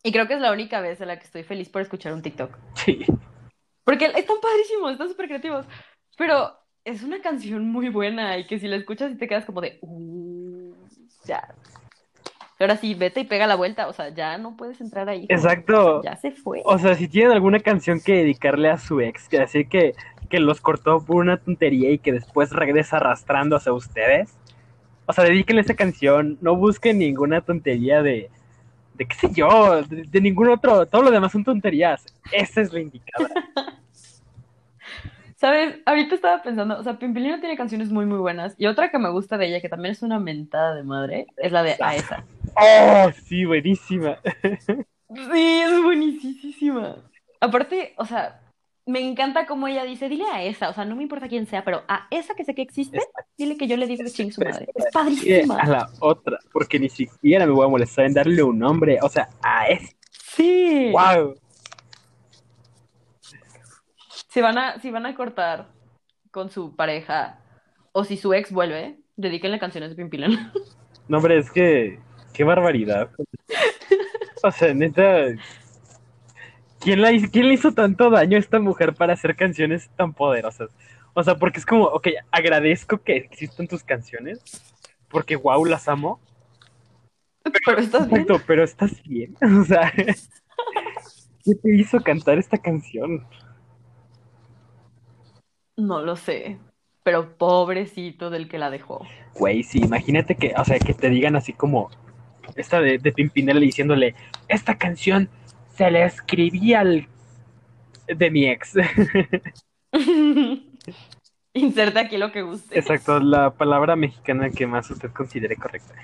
Y creo que es la única vez en la que estoy feliz por escuchar un TikTok. Sí. Porque están padrísimos, están súper creativos. Pero es una canción muy buena y que si la escuchas y te quedas como de, "Uh, ya. Ahora sí, vete y pega la vuelta. O sea, ya no puedes entrar ahí. Exacto. Ya se fue. O sea, si tienen alguna canción que dedicarle a su ex, que decir que, que los cortó por una tontería y que después regresa arrastrando hacia ustedes, o sea, dedíquenle esa canción, no busquen ninguna tontería de, de qué sé yo, de, de ningún otro, todo lo demás son tonterías. Esa es la indicada. ¿Sabes? Ahorita estaba pensando, o sea, Pimpilino tiene canciones muy, muy buenas. Y otra que me gusta de ella, que también es una mentada de madre, es la de A esa. Oh, sí, buenísima. Sí, es buenísima. Aparte, o sea, me encanta cómo ella dice, dile a esa, o sea, no me importa quién sea, pero a esa que sé que existe, dile que yo le digo que chingue su madre. Es Y a padrísima. la otra, porque ni siquiera me voy a molestar en darle un nombre, o sea, a ese. Sí. ¡Wow! Si van a, si van a cortar con su pareja, o si su ex vuelve, dedíquenle canciones de Pimpilino. No, hombre, es que. ¡Qué barbaridad! O sea, neta. ¿Quién, la ¿Quién le hizo tanto daño a esta mujer para hacer canciones tan poderosas? O sea, porque es como, ok, agradezco que existan tus canciones, porque wow, las amo. Pero estás bien. Exacto, pero estás bien. O sea, ¿qué te hizo cantar esta canción? No lo sé. Pero pobrecito del que la dejó. Güey, sí, imagínate que, o sea, que te digan así como esta de, de Pimpinela diciéndole, esta canción se la escribí al de mi ex. Inserte aquí lo que guste. Exacto, la palabra mexicana que más usted considere correcta.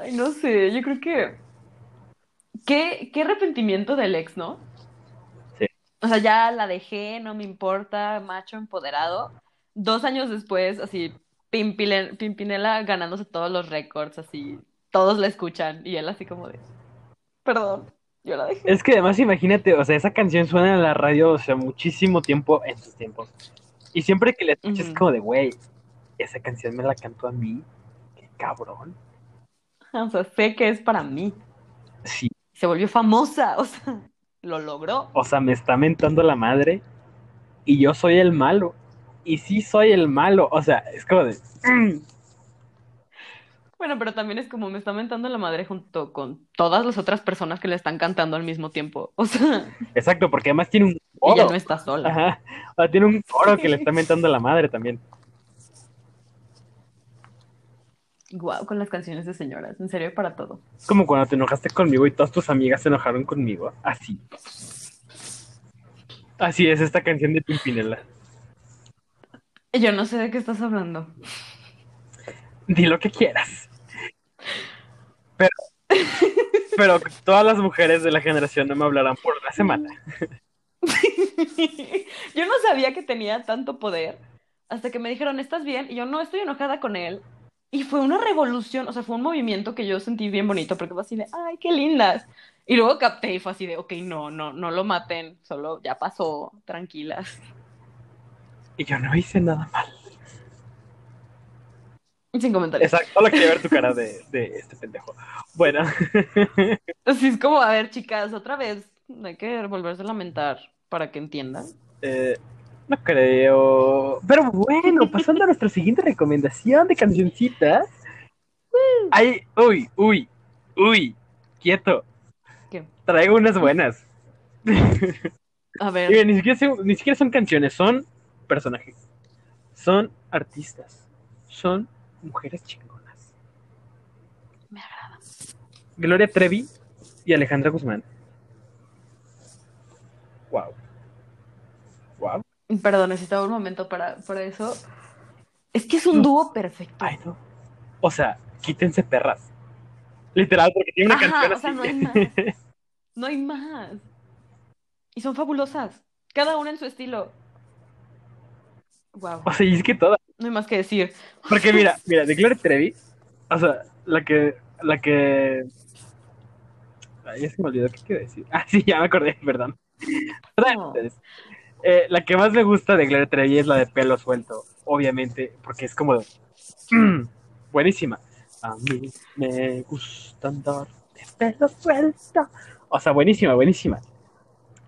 Ay, no sé, yo creo que. Qué, qué arrepentimiento del ex, ¿no? Sí. O sea, ya la dejé, no me importa, macho empoderado. Dos años después, así, Pimpinela ganándose todos los récords, así, todos la escuchan. Y él así como de, perdón, yo la dejé. Es que además imagínate, o sea, esa canción suena en la radio, o sea, muchísimo tiempo en sus tiempos. Y siempre que la escuchas es Ujú. como de, güey, esa canción me la cantó a mí. Qué cabrón. O sea, sé que es para mí. Sí, Se volvió famosa, o sea, lo logró. o sea, me está mentando la madre y yo soy el malo. Y sí soy el malo, o sea, es como de... mm, Bueno, pero también es como me está mentando la madre junto con todas las otras personas que le están cantando al mismo tiempo. O sea, Exacto, porque además tiene un ella coro. no está sola. Ajá. O sea, tiene un coro que le está mentando la madre también. Guau, con las canciones de señoras, en serio, para todo. Es como cuando te enojaste conmigo y todas tus amigas se enojaron conmigo. Así. Así es esta canción de Pimpinela. Yo no sé de qué estás hablando. Di lo que quieras. Pero, pero todas las mujeres de la generación no me hablarán por una semana. Yo no sabía que tenía tanto poder hasta que me dijeron, ¿estás bien? Y yo no estoy enojada con él. Y fue una revolución, o sea, fue un movimiento que yo sentí bien bonito porque fue así de, ay, qué lindas. Y luego capté y fue así de, ok, no, no, no lo maten, solo ya pasó, tranquilas. Y yo no hice nada mal. Sin comentarios. Exacto, solo quería ver tu cara de, de este pendejo. Bueno, Así es como, a ver, chicas, otra vez, hay que volverse a lamentar para que entiendan. eh, no creo. Pero bueno, pasando a nuestra siguiente recomendación de cancioncitas. Ay, uy, uy, uy, quieto. ¿Qué? Traigo unas buenas. A ver, mira, ni siquiera, son, ni siquiera son canciones, son personajes. Son artistas. Son mujeres chingonas. me agrada. Gloria Trevi y Alejandra Guzmán. Wow. Wow. Perdón, necesitaba un momento para, para eso. Es que es un dúo perfecto. Ay, no. O sea, quítense perras. Literal, porque tiene una Ajá, canción o sea, no hay más. No hay más. Y son fabulosas. Cada una en su estilo. Wow. o sea, y es que todas. No hay más que decir. Porque mira, mira, de Gloria Trevi, o sea, la que, la que. Ay, ya se me olvidó qué quiero decir. Ah, sí, ya me acordé, perdón. No. Eh, la que más me gusta de Gloria Trevi es la de pelo suelto, obviamente, porque es como de- Mm, buenísima. A mí me gusta andar de pelo suelto. O sea, buenísima, buenísima.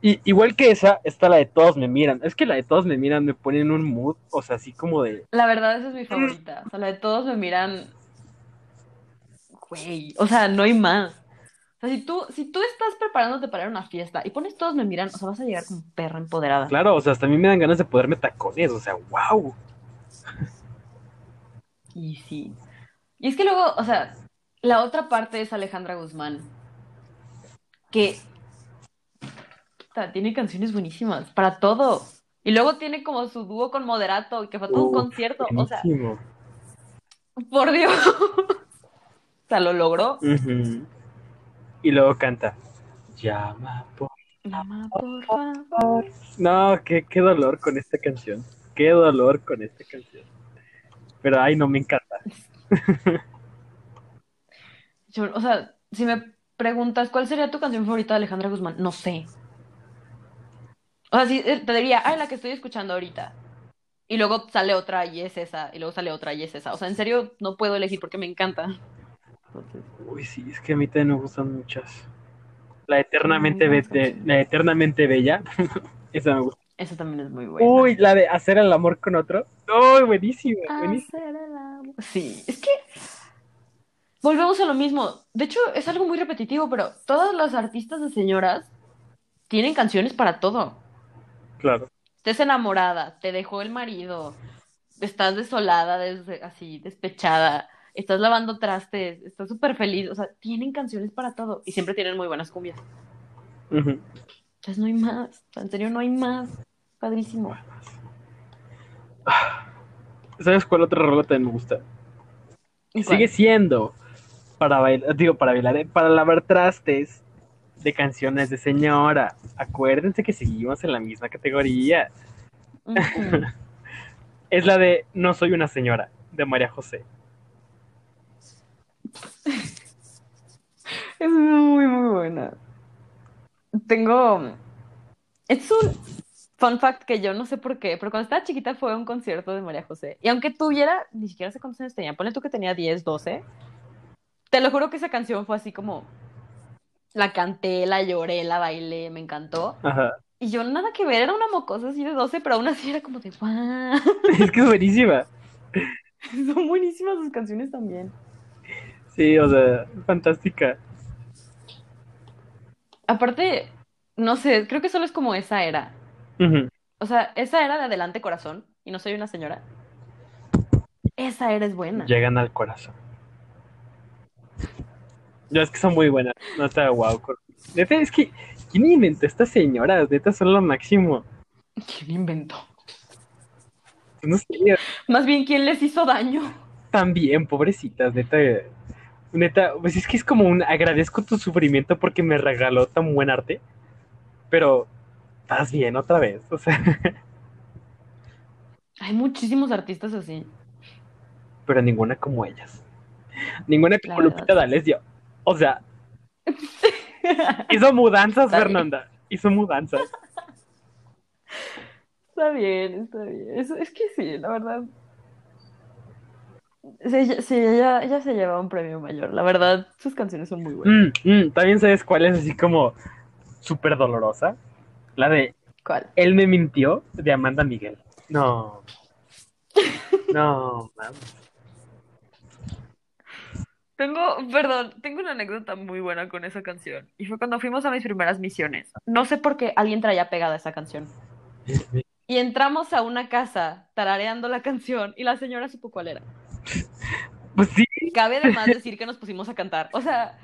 Y, igual que esa, está la de todos me miran. Es que la de todos me miran me pone en un mood, o sea, así como de. La verdad, esa es mi favorita. O sea, la de todos me miran. Güey. O sea, no hay más. O sea, si tú, si tú estás preparándote para ir a una fiesta y pones todos me miran, o sea, vas a llegar como perra empoderada. Claro, o sea, hasta a mí me dan ganas de poderme tacones, o sea, wow. Y sí. Y es que luego, o sea, la otra parte es Alejandra Guzmán, que tiene canciones buenísimas para todo. Y luego tiene como su dúo con Moderato, que fue todo un concierto. O sea, por Dios. O sea, lo logró. Y luego canta. Llama por Llama, por favor. No, qué, qué dolor con esta canción. Qué dolor con esta canción. Pero ay, no me encanta. Yo, o sea, si me preguntas cuál sería tu canción favorita de Alejandra Guzmán, no sé. O sea, sí, eh, te diría, ay, la que estoy escuchando ahorita. Y luego sale otra y es esa, y luego sale otra y es esa. O sea, en serio, no puedo elegir porque me encanta. Uy, sí, es que a mí también me gustan muchas. La eternamente, Ay, be- de- la eternamente bella. Esa me gusta. esa también es muy buena. Uy, la de hacer el amor con otro. Uy, buenísima, buenísima. Hacer el amor. Sí, es que volvemos a lo mismo. De hecho, es algo muy repetitivo, pero todas las artistas de señoras tienen canciones para todo. Claro. Estés enamorada, te dejó el marido, estás desolada, des- así, despechada, estás lavando trastes, estás súper feliz. O sea, tienen canciones para todo y siempre tienen muy buenas cumbias. Ujú. Entonces no hay más. En serio, no hay más. Padrísimo. ¿Sabes cuál otra rola también me gusta? ¿Y Sigue siendo para bailar, digo, para bailar, eh, para lavar trastes de canciones de señora. Acuérdense que seguimos en la misma categoría. Es la de No soy una señora, de María José. Es muy, muy buena. Tengo. Es un fun fact que yo no sé por qué, pero cuando estaba chiquita fue a un concierto de María José. Y aunque tuviera, ni siquiera sé cuántos años tenía, ponle tú que tenía 10, 12. Te lo juro que esa canción fue así como. La canté, la lloré, la bailé, me encantó. Ajá. Y yo nada que ver, era una mocosa así de 12, pero aún así era como de ¡guau! Es que es buenísima. Son buenísimas sus canciones también. Sí, o sea, fantástica. Aparte, no sé, creo que solo es como esa era. O sea, esa era de Adelante Corazón y no soy una señora. Esa era es buena. Llegan al corazón. Yo es que son muy buenas. No está guau. Neta, es que, ¿quién inventó esta señora? Neta, son lo máximo. ¿Quién inventó? No sé, Más bien, ¿quién les hizo daño? también, pobrecitas, neta. Neta, pues es que es como un agradezco tu sufrimiento porque me regaló tan buen arte. Pero, estás bien otra vez. O sea, Hay muchísimos artistas así. pero ninguna como ellas. Ninguna como Lupita. D'Alessio. O sea, hizo mudanzas, Está bien. Fernanda. Hizo mudanzas. Está bien, está bien. Es, es que sí, la verdad. Sí, ella, sí, ella, ella se lleva un premio mayor. La verdad, sus canciones son muy buenas. Mm, mm, También sabes cuál es así como súper dolorosa. La de ¿Cuál? Él me mintió de Amanda Miguel. No. No, mames. Tengo, perdón, tengo una anécdota muy buena con esa canción. Y fue cuando fuimos a mis primeras misiones. No sé por qué alguien traía pegada esa canción. Y entramos a una casa tarareando la canción y la señora supo cuál era. Pues sí, Cabe además decir que nos pusimos a cantar. O sea,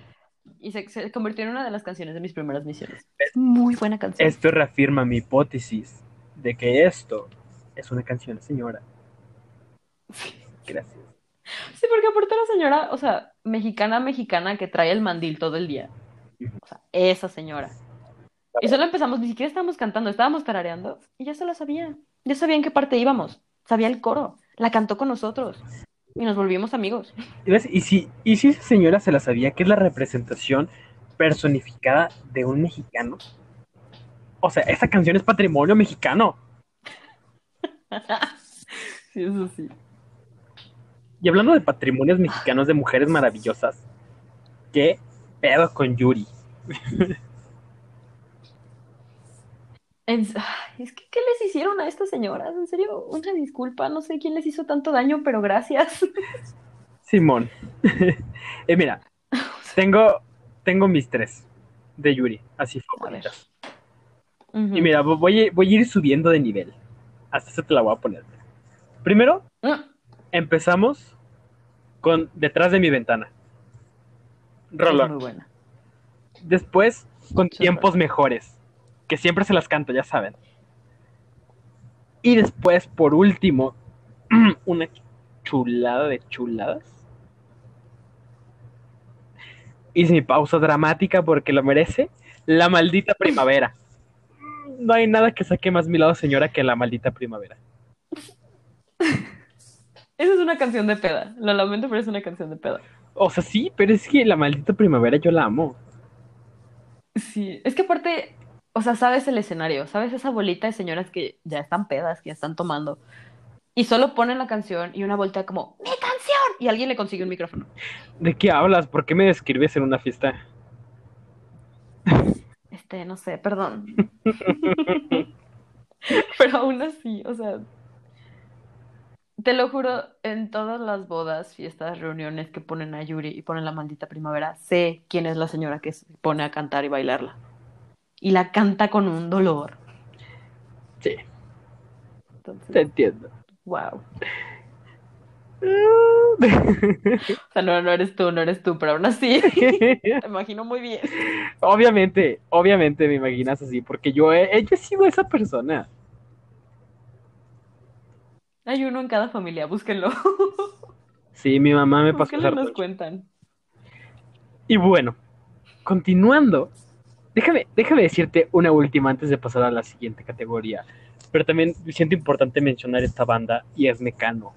y se, se convirtió en una de las canciones de mis primeras misiones. Es muy buena canción. esto reafirma mi hipótesis de que esto es una canción, señora. Gracias. Sí, porque aparte la señora, o sea, mexicana, mexicana que trae el mandil todo el día. O sea, esa señora. Y solo empezamos, ni siquiera estábamos cantando, estábamos tarareando y ya se la sabía. Ya sabía en qué parte íbamos. Sabía el coro. La cantó con nosotros. Y nos volvimos amigos. Y si, y si esa señora se la sabía que es la representación personificada de un mexicano. O sea, esa canción es patrimonio mexicano. Sí, eso sí. Y hablando de patrimonios mexicanos de mujeres maravillosas, ¿qué pedo con Yuri? Es que, ¿qué les hicieron a estas señoras? En serio, una disculpa, no sé quién les hizo tanto daño, pero gracias. Simón. Eh, mira, tengo, tengo mis tres de Yuri, así favoritas. Y mira, voy a, voy a ir subiendo de nivel. Hasta eso te la voy a poner. Primero, Mm, empezamos con Detrás de mi ventana. Rolón. muy buena. Después, con. Tiempos Mejores, que siempre se las canto, ya saben. Y después, por último, una chulada de chuladas. Hice mi pausa dramática porque lo merece. La maldita primavera. No hay nada que saque más mi lado, señora, que la maldita primavera. Esa es una canción de peda. Lo lamento, pero es una canción de peda. O sea, sí, pero es que la maldita primavera yo la amo. Sí, es que aparte, o sea, sabes el escenario, sabes esa bolita de señoras que ya están pedas, que ya están tomando, y solo ponen la canción y una voltea como, ¡mi canción! Y alguien le consigue un micrófono. ¿De qué hablas? ¿Por qué me describes en una fiesta? Este, no sé, perdón. Pero aún así, o sea, te lo juro, en todas las bodas, fiestas, reuniones que ponen a Yuri y ponen la maldita primavera, sé quién es la señora que se pone a cantar y bailarla. Y la canta con un dolor. Sí, Entonces, te entiendo. wow. O sea, no, no eres tú, no eres tú, pero aún así, te imagino muy bien. obviamente, obviamente me imaginas así, porque yo he, yo he sido esa persona. Hay uno en cada familia, búsquenlo. Sí, mi mamá me pasó esa nos cuentan. Y bueno, continuando, déjame, déjame decirte una última antes de pasar a la siguiente categoría. Pero también siento importante mencionar esta banda y es Mecano.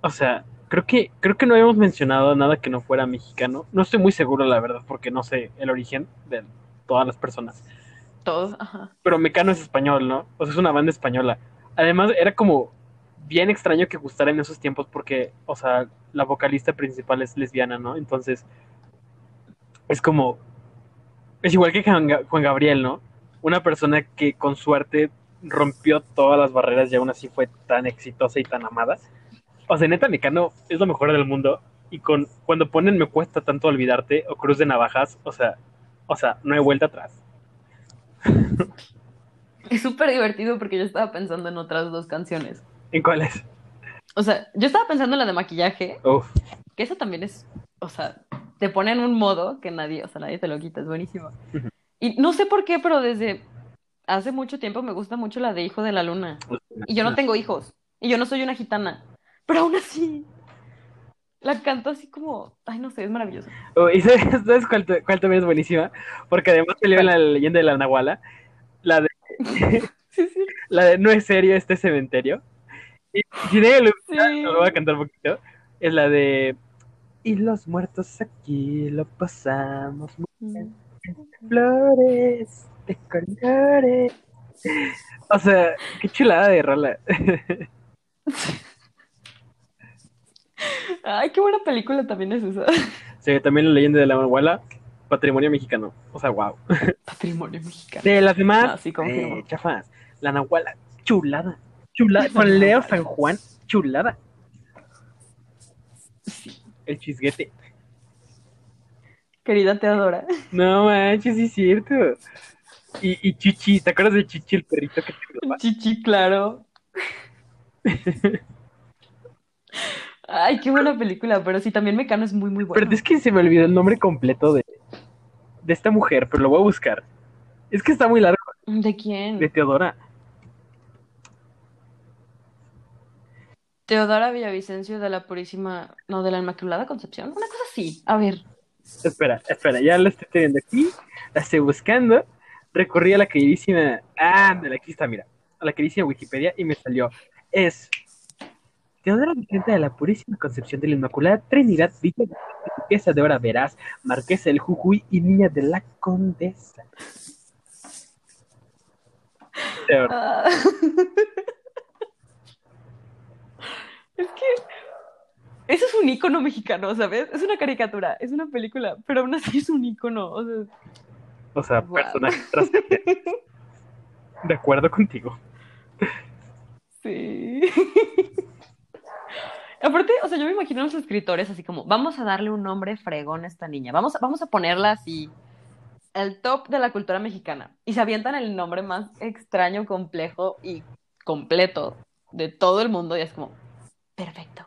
O sea, creo que, creo que no habíamos mencionado nada que no fuera mexicano. No estoy muy seguro, la verdad, porque no sé el origen de todas las personas. Todos, ajá. Pero Mecano es español, ¿no? O sea, es una banda española. Además, era como bien extraño que gustara en esos tiempos porque, o sea, la vocalista principal es lesbiana, ¿no? Entonces, es como, es igual que Juan Ga- Juan Gabriel, ¿no? Una persona que con suerte rompió todas las barreras y aún así fue tan exitosa y tan amada. O sea, neta, Mecano es lo mejor del mundo. Y con cuando ponen Me cuesta tanto olvidarte o Cruz de Navajas, o sea, o sea, no hay vuelta atrás. Es súper divertido porque yo estaba pensando en otras dos canciones. ¿En cuáles? O sea, yo estaba pensando en la de maquillaje, Uf, que eso también es, o sea, te pone en un modo que nadie, o sea, nadie te lo quita, es buenísimo. Y no sé por qué, pero desde hace mucho tiempo me gusta mucho la de Hijo de la Luna. Y yo no tengo hijos, y yo no soy una gitana, pero aún así, la canto así como, ay, no sé, es maravilloso. Oh, ¿Y sabes, sabes cuál, cuál también es buenísima? Porque además salió en la leyenda de la Nahuala, Sí, sí, la de No es serio este cementerio. Y si nadie lo sí. lo voy a cantar un poquito. Es la de Y los muertos aquí lo pasamos muy flores de colores. O sea, qué chulada de rola. Ay, qué buena película también es esa. Sí, también la leyenda de la Nahuala, patrimonio mexicano. O sea, wow. Patrimonio mexicano. De las demás, Ah, sí, eh, chafas. La Nahuala, chulada. Chulada. Con Leo San Juan, chulada. El chisguete. Querida Teodora. No manches, sí es cierto. Y, y Chichi, ¿te acuerdas de Chichi, el perrito que te? Chichi, claro. Ay, qué buena película, pero sí, también Mecano es muy, muy bueno. Pero es que se me olvidó el nombre completo de, de esta mujer, pero lo voy a buscar. Es que está muy largo, ¿De quién? de Teodora. Teodora Villavicencio de la Purísima, no, de la Inmaculada Concepción, una cosa así. A ver, Espera, espera, ya la estoy teniendo aquí, la estoy buscando. Recorrí a la queridísima. Ah, de aquí está, mira. A la queridísima Wikipedia y me salió. Es. Teodora Vicente de la Purísima Concepción de la Inmaculada Trinidad, Villa Duquesa de Hora Verás, Marquesa del Jujuy y Niña de la Condesa. Ah. Es que eso es un icono mexicano, ¿sabes? Es una caricatura, es una película, pero aún así es un icono. O sea, O sea, Wow. personaje trascendente. De acuerdo contigo. sí. Aparte, o sea, yo me imagino a los escritores así como, vamos a darle un nombre fregón a esta niña, vamos a, vamos a ponerla así, el top de la cultura mexicana. Y se avientan el nombre más extraño, complejo y completo de todo el mundo y es como, perfecto.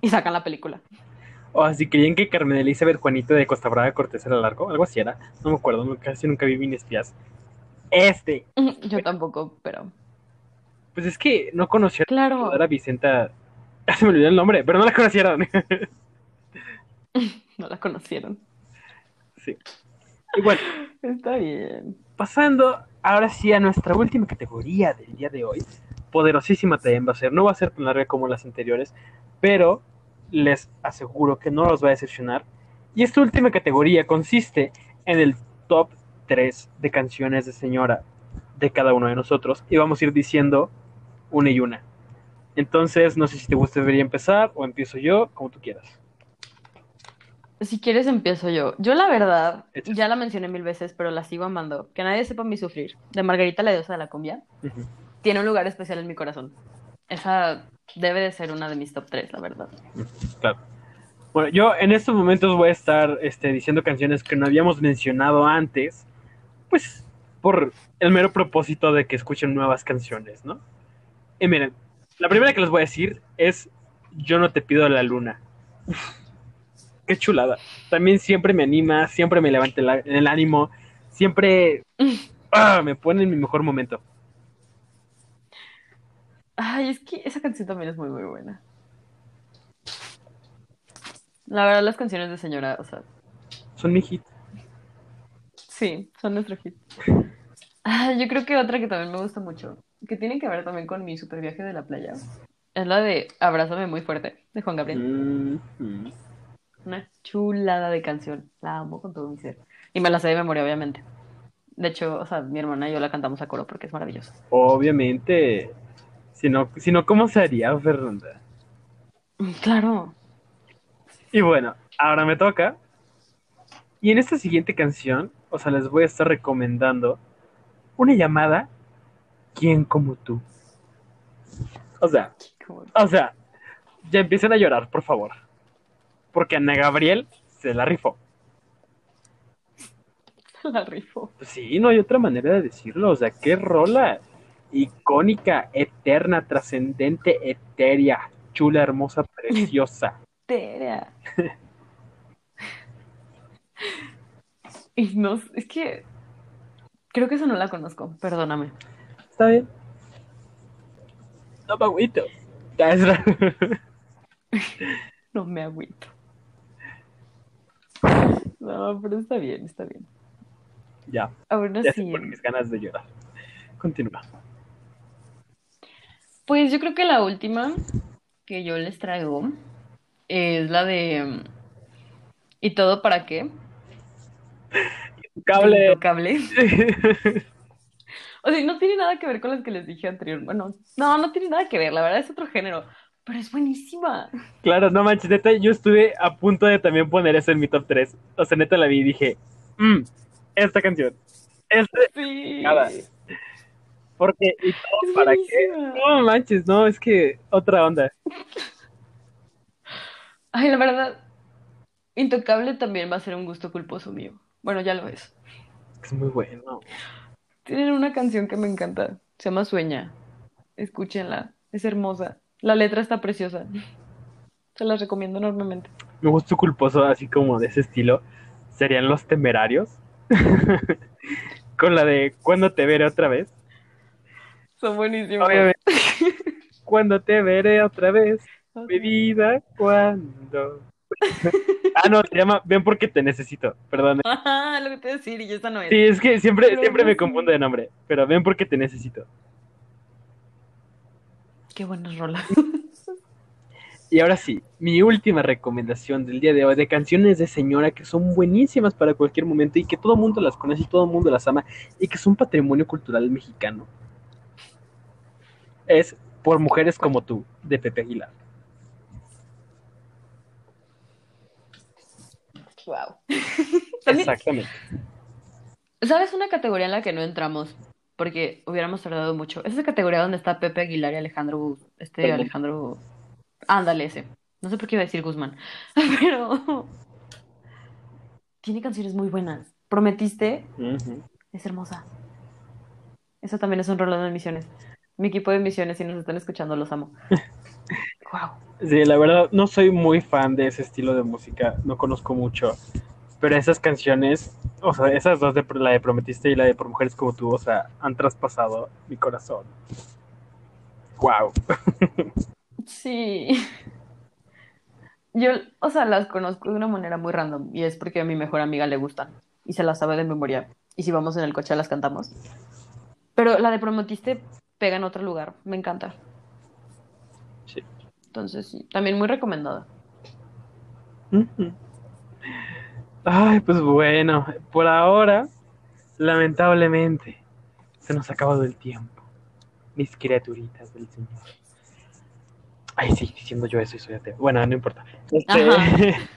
Y sacan la película. O así creían que Carmen Elizabeth Juanito de Costa Brava Cortés era largo, algo así era. No me acuerdo, casi nunca vi Mini Espías. Este, Yo tampoco, pero pues es que no conocieron claro. a Vicenta. Se me olvidó el nombre, pero no la conocieron. No la conocieron. sí. Y bueno, Está bien. pasando ahora sí a nuestra última categoría del día de hoy. Poderosísima también va a ser. No va a ser tan larga como las anteriores, pero les aseguro que no los va a decepcionar. Y esta última categoría consiste en el top 3 de canciones de señora de cada uno de nosotros. Y vamos a ir diciendo una y una. Entonces, no sé si te gusta debería empezar o empiezo yo, como tú quieras. Si quieres, empiezo yo. Yo, la verdad, ya la mencioné mil veces, pero la sigo amando. Que nadie sepa mi sufrir. De Margarita la diosa de la cumbia. Tiene un lugar especial en mi corazón. Esa debe de ser una de mis top 3, la verdad. Claro. Bueno, yo en estos momentos voy a estar este, diciendo canciones que no habíamos mencionado antes, pues por el mero propósito de que escuchen nuevas canciones, ¿no? Y miren, la primera que les voy a decir es Yo no te pido la luna. Uf, qué chulada. También siempre me anima, siempre me levanta el, el ánimo, siempre ah, me pone en mi mejor momento. Ay, es que esa canción también es muy, muy buena. La verdad, las canciones de señora, o sea, Son mi hit. sí, son nuestro hit. Ah, yo creo que otra que también me gusta mucho, que tiene que ver también con mi super viaje de la playa, es la de Abrázame muy fuerte, de Juan Gabriel. Mm, mm. Una chulada de canción. La amo con todo mi ser. Y me la sé de memoria, obviamente. De hecho, o sea, mi hermana y yo la cantamos a coro porque es maravillosa. Obviamente. Si no, si no, ¿cómo se haría, Fernanda? Claro. Y bueno, ahora me toca. Y en esta siguiente canción, o sea, les voy a estar recomendando una llamada ¿Quién como tú? O sea, o sea, ya empiecen a llorar, por favor. Porque Ana Gabriel se la rifó. La rifo. Pues sí, no hay otra manera de decirlo. O sea, qué rola icónica, eterna, trascendente, etérea, chula, hermosa, preciosa. Tea. Y no, es que creo que esa no la conozco, perdóname. ¿Está bien? No me agüito. Ya es ra- No me agüito. No, pero está bien, está bien. Ya, Aún ya fueron mis ganas de llorar. Continúa. pues yo creo que la última que yo les traigo es la de ¿Y todo para qué? Cable. Intocable. O sea, no tiene nada que ver con las que les dije anterior. Bueno, no, no tiene nada que ver, la verdad es otro género, pero es buenísima. Claro, no manches, neta, yo estuve a punto de también poner eso en mi top 3. O sea, neta la vi y dije, mmm, esta canción. Este, Sí. Nada. porque, ¿y todo para qué? No manches, no, es que otra onda. Ay, la verdad, Intocable también va a ser un gusto culposo mío. Bueno, ya lo es. Es muy bueno. Tienen una canción que me encanta, se llama Sueña. Escúchenla, es hermosa. La letra está preciosa. Se las recomiendo enormemente. Mi gusto culposo, así como de ese estilo, serían los temerarios. Con la de ¿Cuándo te veré otra vez? Son buenísimos. Obviamente. ¿Cuándo te veré otra vez? Mi vida, ¿cuándo? Ah, no, se llama Ven porque te necesito. Perdón. Ajá, lo que te iba a decir, y esa no es. Sí, es que siempre, Pero siempre me confundo de nombre. Pero ven porque te necesito. Qué buenas rolas. Y ahora sí, mi última recomendación del día de hoy de canciones de señora que son buenísimas para cualquier momento y que todo el mundo las conoce y todo el mundo las ama y que son patrimonio cultural mexicano. Es Por Mujeres como tú, de Pepe Aguilar. Wow. Exactamente. ¿sabes una categoría en la que no entramos? Porque hubiéramos tardado mucho. Es esa categoría donde está Pepe Aguilar y Alejandro, este Perdón. Alejandro, ándale ese. No sé por qué iba a decir Guzmán, pero tiene canciones muy buenas. Prometiste, es hermosa. Eso también es un rollo de misiones. Mi equipo de misiones, si nos están escuchando, los amo. Wow. Sí, la verdad, no soy muy fan de ese estilo de música, no conozco mucho, pero esas canciones, o sea, esas dos, de, la de Prometiste y la de Por Mujeres como tú, o sea, han traspasado mi corazón. Wow. Sí. Yo, o sea, las conozco de una manera muy random y es porque a mi mejor amiga le gustan y se las sabe de memoria. Y si vamos en el coche las cantamos. Pero la de Prometiste pega en otro lugar, me encanta. Sí. Entonces, sí, también muy recomendada. Ujú. Ay, pues bueno, por ahora, lamentablemente, se nos ha acabado el tiempo, mis criaturitas del Señor. Ay, sí, diciendo yo eso y soy ateo. Bueno, no importa. Este.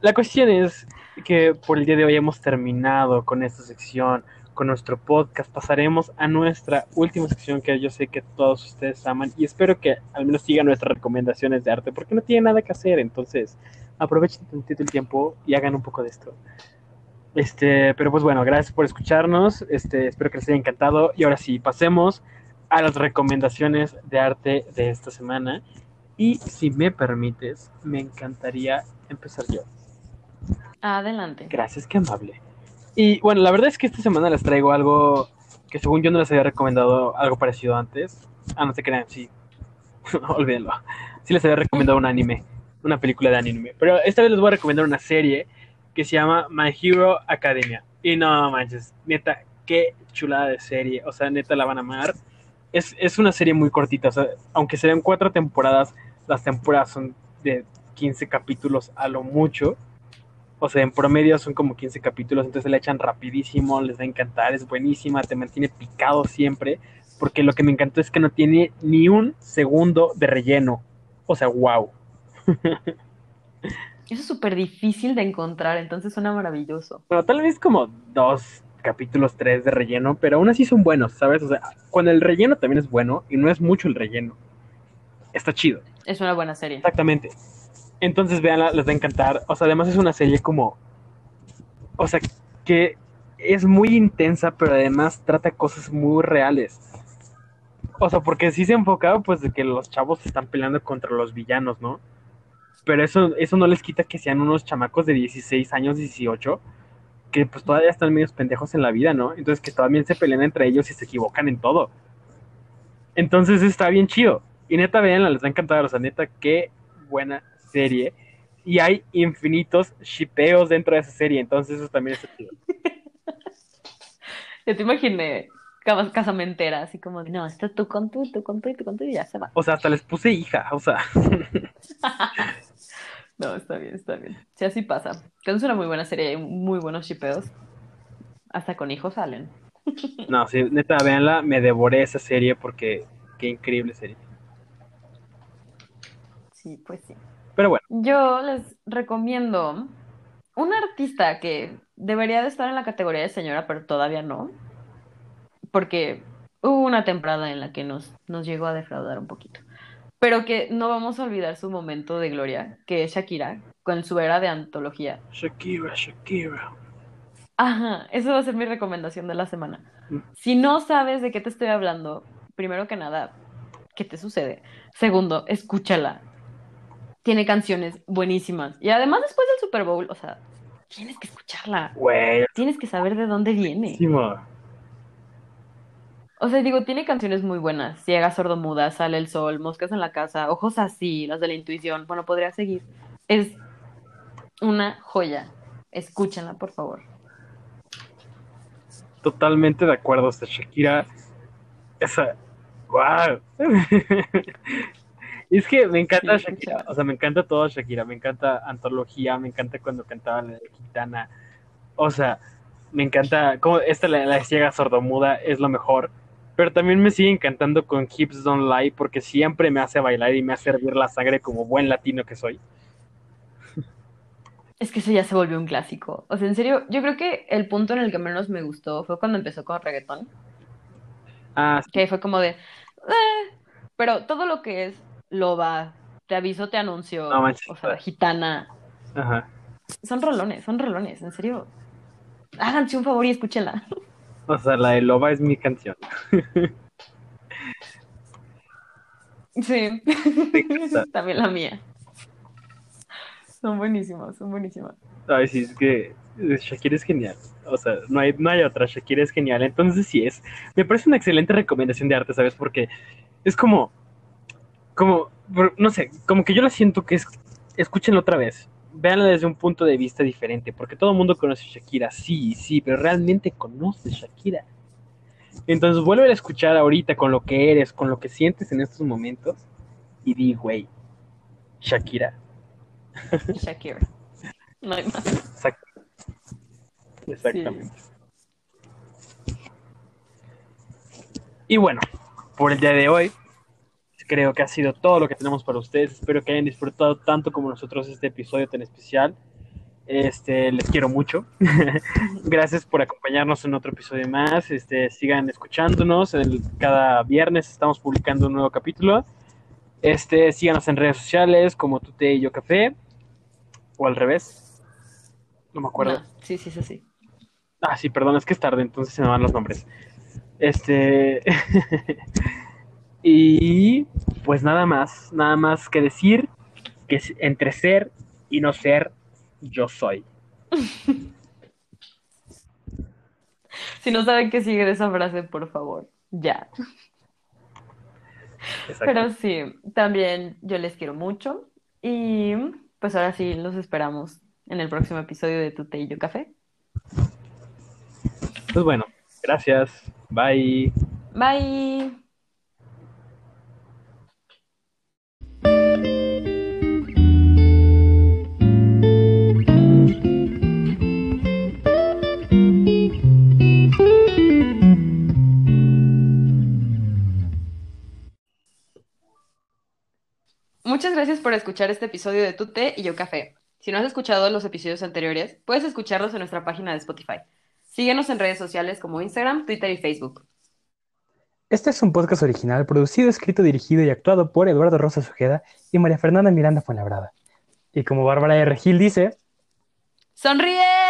La cuestión es que por el día de hoy hemos terminado con esta sección, con nuestro podcast. Pasaremos a nuestra última sección que yo sé que todos ustedes aman y espero que al menos sigan nuestras recomendaciones de arte porque no tienen nada que hacer. Entonces, aprovechen tantito el tiempo y hagan un poco de esto. Este, pero pues bueno, gracias por escucharnos. Este, espero que les haya encantado. Y ahora sí, pasemos a las recomendaciones de arte de esta semana. Y si me permites, me encantaría empezar yo. Adelante. Gracias, qué amable. Y bueno, la verdad es que esta semana les traigo algo que según yo no les había recomendado algo parecido antes. Ah, no se crean, sí. Olvídenlo. Sí les había recomendado un anime. una película de anime. Pero esta vez les voy a recomendar una serie que se llama My Hero Academia. Y no manches, neta, qué chulada de serie. O sea, neta la van a amar. Es, es una serie muy cortita. O sea, aunque se den cuatro temporadas, las temporadas son de 15 capítulos a lo mucho. O sea, en promedio son como 15 capítulos, entonces la echan rapidísimo, les va a encantar, es buenísima, te mantiene picado siempre, porque lo que me encantó es que no tiene ni un segundo de relleno. O sea, wow. Eso es súper difícil de encontrar, entonces suena maravilloso. Bueno, tal vez como dos capítulos, tres de relleno, pero aún así son buenos, ¿sabes? O sea, cuando el relleno también es bueno y no es mucho el relleno, está chido. Es una buena serie. Exactamente. Entonces, véanla, les va a encantar. O sea, además es una serie como. O sea, que es muy intensa, pero además trata cosas muy reales. O sea, porque sí se enfocaba, pues, de que los chavos están peleando contra los villanos, ¿no? Pero eso, eso no les quita que sean unos chamacos de 16 años, 18, que pues todavía están medios pendejos en la vida, ¿no? Entonces que todavía se pelean entre ellos y se equivocan en todo. Entonces está bien chido. Y neta, véanla, les va a encantar. O sea, neta, qué buena serie. Y hay infinitos shipeos dentro de esa serie, entonces eso también es chido. Yo te imaginé cas- casamentera, así como, no, está tú con tú, tú con tú y tú con tú y ya se va. O sea, hasta les puse hija, o sea. No, está bien, está bien. Sí, así pasa. Entonces es una muy buena serie, hay muy buenos shipeos. Hasta con hijos salen. No, sí, neta, véanla, me devoré esa serie porque qué increíble serie. Sí, pues sí. Pero bueno, Yo les recomiendo un artista que debería de estar en la categoría de señora, pero todavía no, porque hubo una temporada en la que nos, nos llegó a defraudar un poquito, pero que no vamos a olvidar su momento de gloria, que es Shakira, con su era de antología. Shakira, Shakira. Ajá, eso va a ser mi recomendación de la semana. Mm. Si no sabes de qué te estoy hablando, primero que nada, ¿qué te sucede? Segundo, escúchala. Tiene canciones buenísimas. Y además después del Super Bowl, o sea, tienes que escucharla. Tienes que saber de dónde viene. buenísimo. O sea, digo, tiene canciones muy buenas. Ciega, sordomuda, Sale el sol, Moscas en la casa, Ojos así, las de la intuición. Bueno, podría seguir. Es una joya. Escúchenla, por favor. Totalmente de acuerdo, hasta Shakira. Esa. ¡Wow! es que me encanta Sí, Shakira, o sea, me encanta todo Shakira, me encanta Antología, me encanta cuando cantaba la de Gitana. O sea, me encanta, como esta la, la ciega sordomuda es lo mejor. Pero también me sigue encantando con Hips Don't Lie porque siempre me hace bailar y me hace hervir la sangre como buen latino que soy. Es que eso ya se volvió un clásico. O sea, en serio, yo creo que el punto en el que menos me gustó fue cuando empezó con reggaetón. Ah, sí, Que fue como de. "Eh", pero todo lo que es loba, te aviso, te anuncio, No manches, o sea, gitana, ajá. son rolones, son rolones, en serio. Háganse un favor y escúchenla. O sea, la de Loba es mi canción. Sí, también la mía. Son buenísimas, son buenísimas. Ay, sí, es que eh, Shakira es genial. O sea, no hay, no hay otra. Shakira es genial. Entonces, sí es. Me parece una excelente recomendación de arte, ¿sabes? Porque es como. Como. No sé, como que yo la siento que es. Escúchenla otra vez. Véanla desde un punto de vista diferente. Porque todo el mundo conoce a Shakira. Sí, sí, pero realmente conoce a Shakira. Entonces, vuelve a escuchar ahorita con lo que eres, con lo que sientes en estos momentos. Y di, güey. Shakira. Shakira. No hay más. Exact- Exactamente. Y bueno, por el día de hoy, creo que ha sido todo lo que tenemos para ustedes. Espero que hayan disfrutado tanto como nosotros este episodio tan especial. Este, les quiero mucho. Gracias por acompañarnos en otro episodio más. Este, sigan escuchándonos. El- cada viernes estamos publicando un nuevo capítulo. Este, síganos en redes sociales como Tute y Yo Café. O al revés. No me acuerdo. No, sí, sí, sí, sí. Ah, sí, perdón, es que es tarde, entonces se me van los nombres. Este. y pues nada más, nada más que decir que entre ser y no ser, yo soy. Si no saben qué sigue de esa frase, por favor, ya. Exacto. Pero sí, también yo les quiero mucho Y pues ahora sí, los esperamos en el próximo episodio de Tu Té y Yo Café. Pues bueno, gracias. Bye. Bye. Muchas gracias por escuchar este episodio de Tu Té y Yo Café. Si no has escuchado los episodios anteriores, puedes escucharlos en nuestra página de Spotify. Síguenos en redes sociales como Instagram, Twitter y Facebook. Este es un podcast original producido, escrito, dirigido y actuado por Eduardo Rosa Sujeda y María Fernanda Miranda Fuenlabrada. Y como Bárbara R. Gil dice... ¡Sonríe!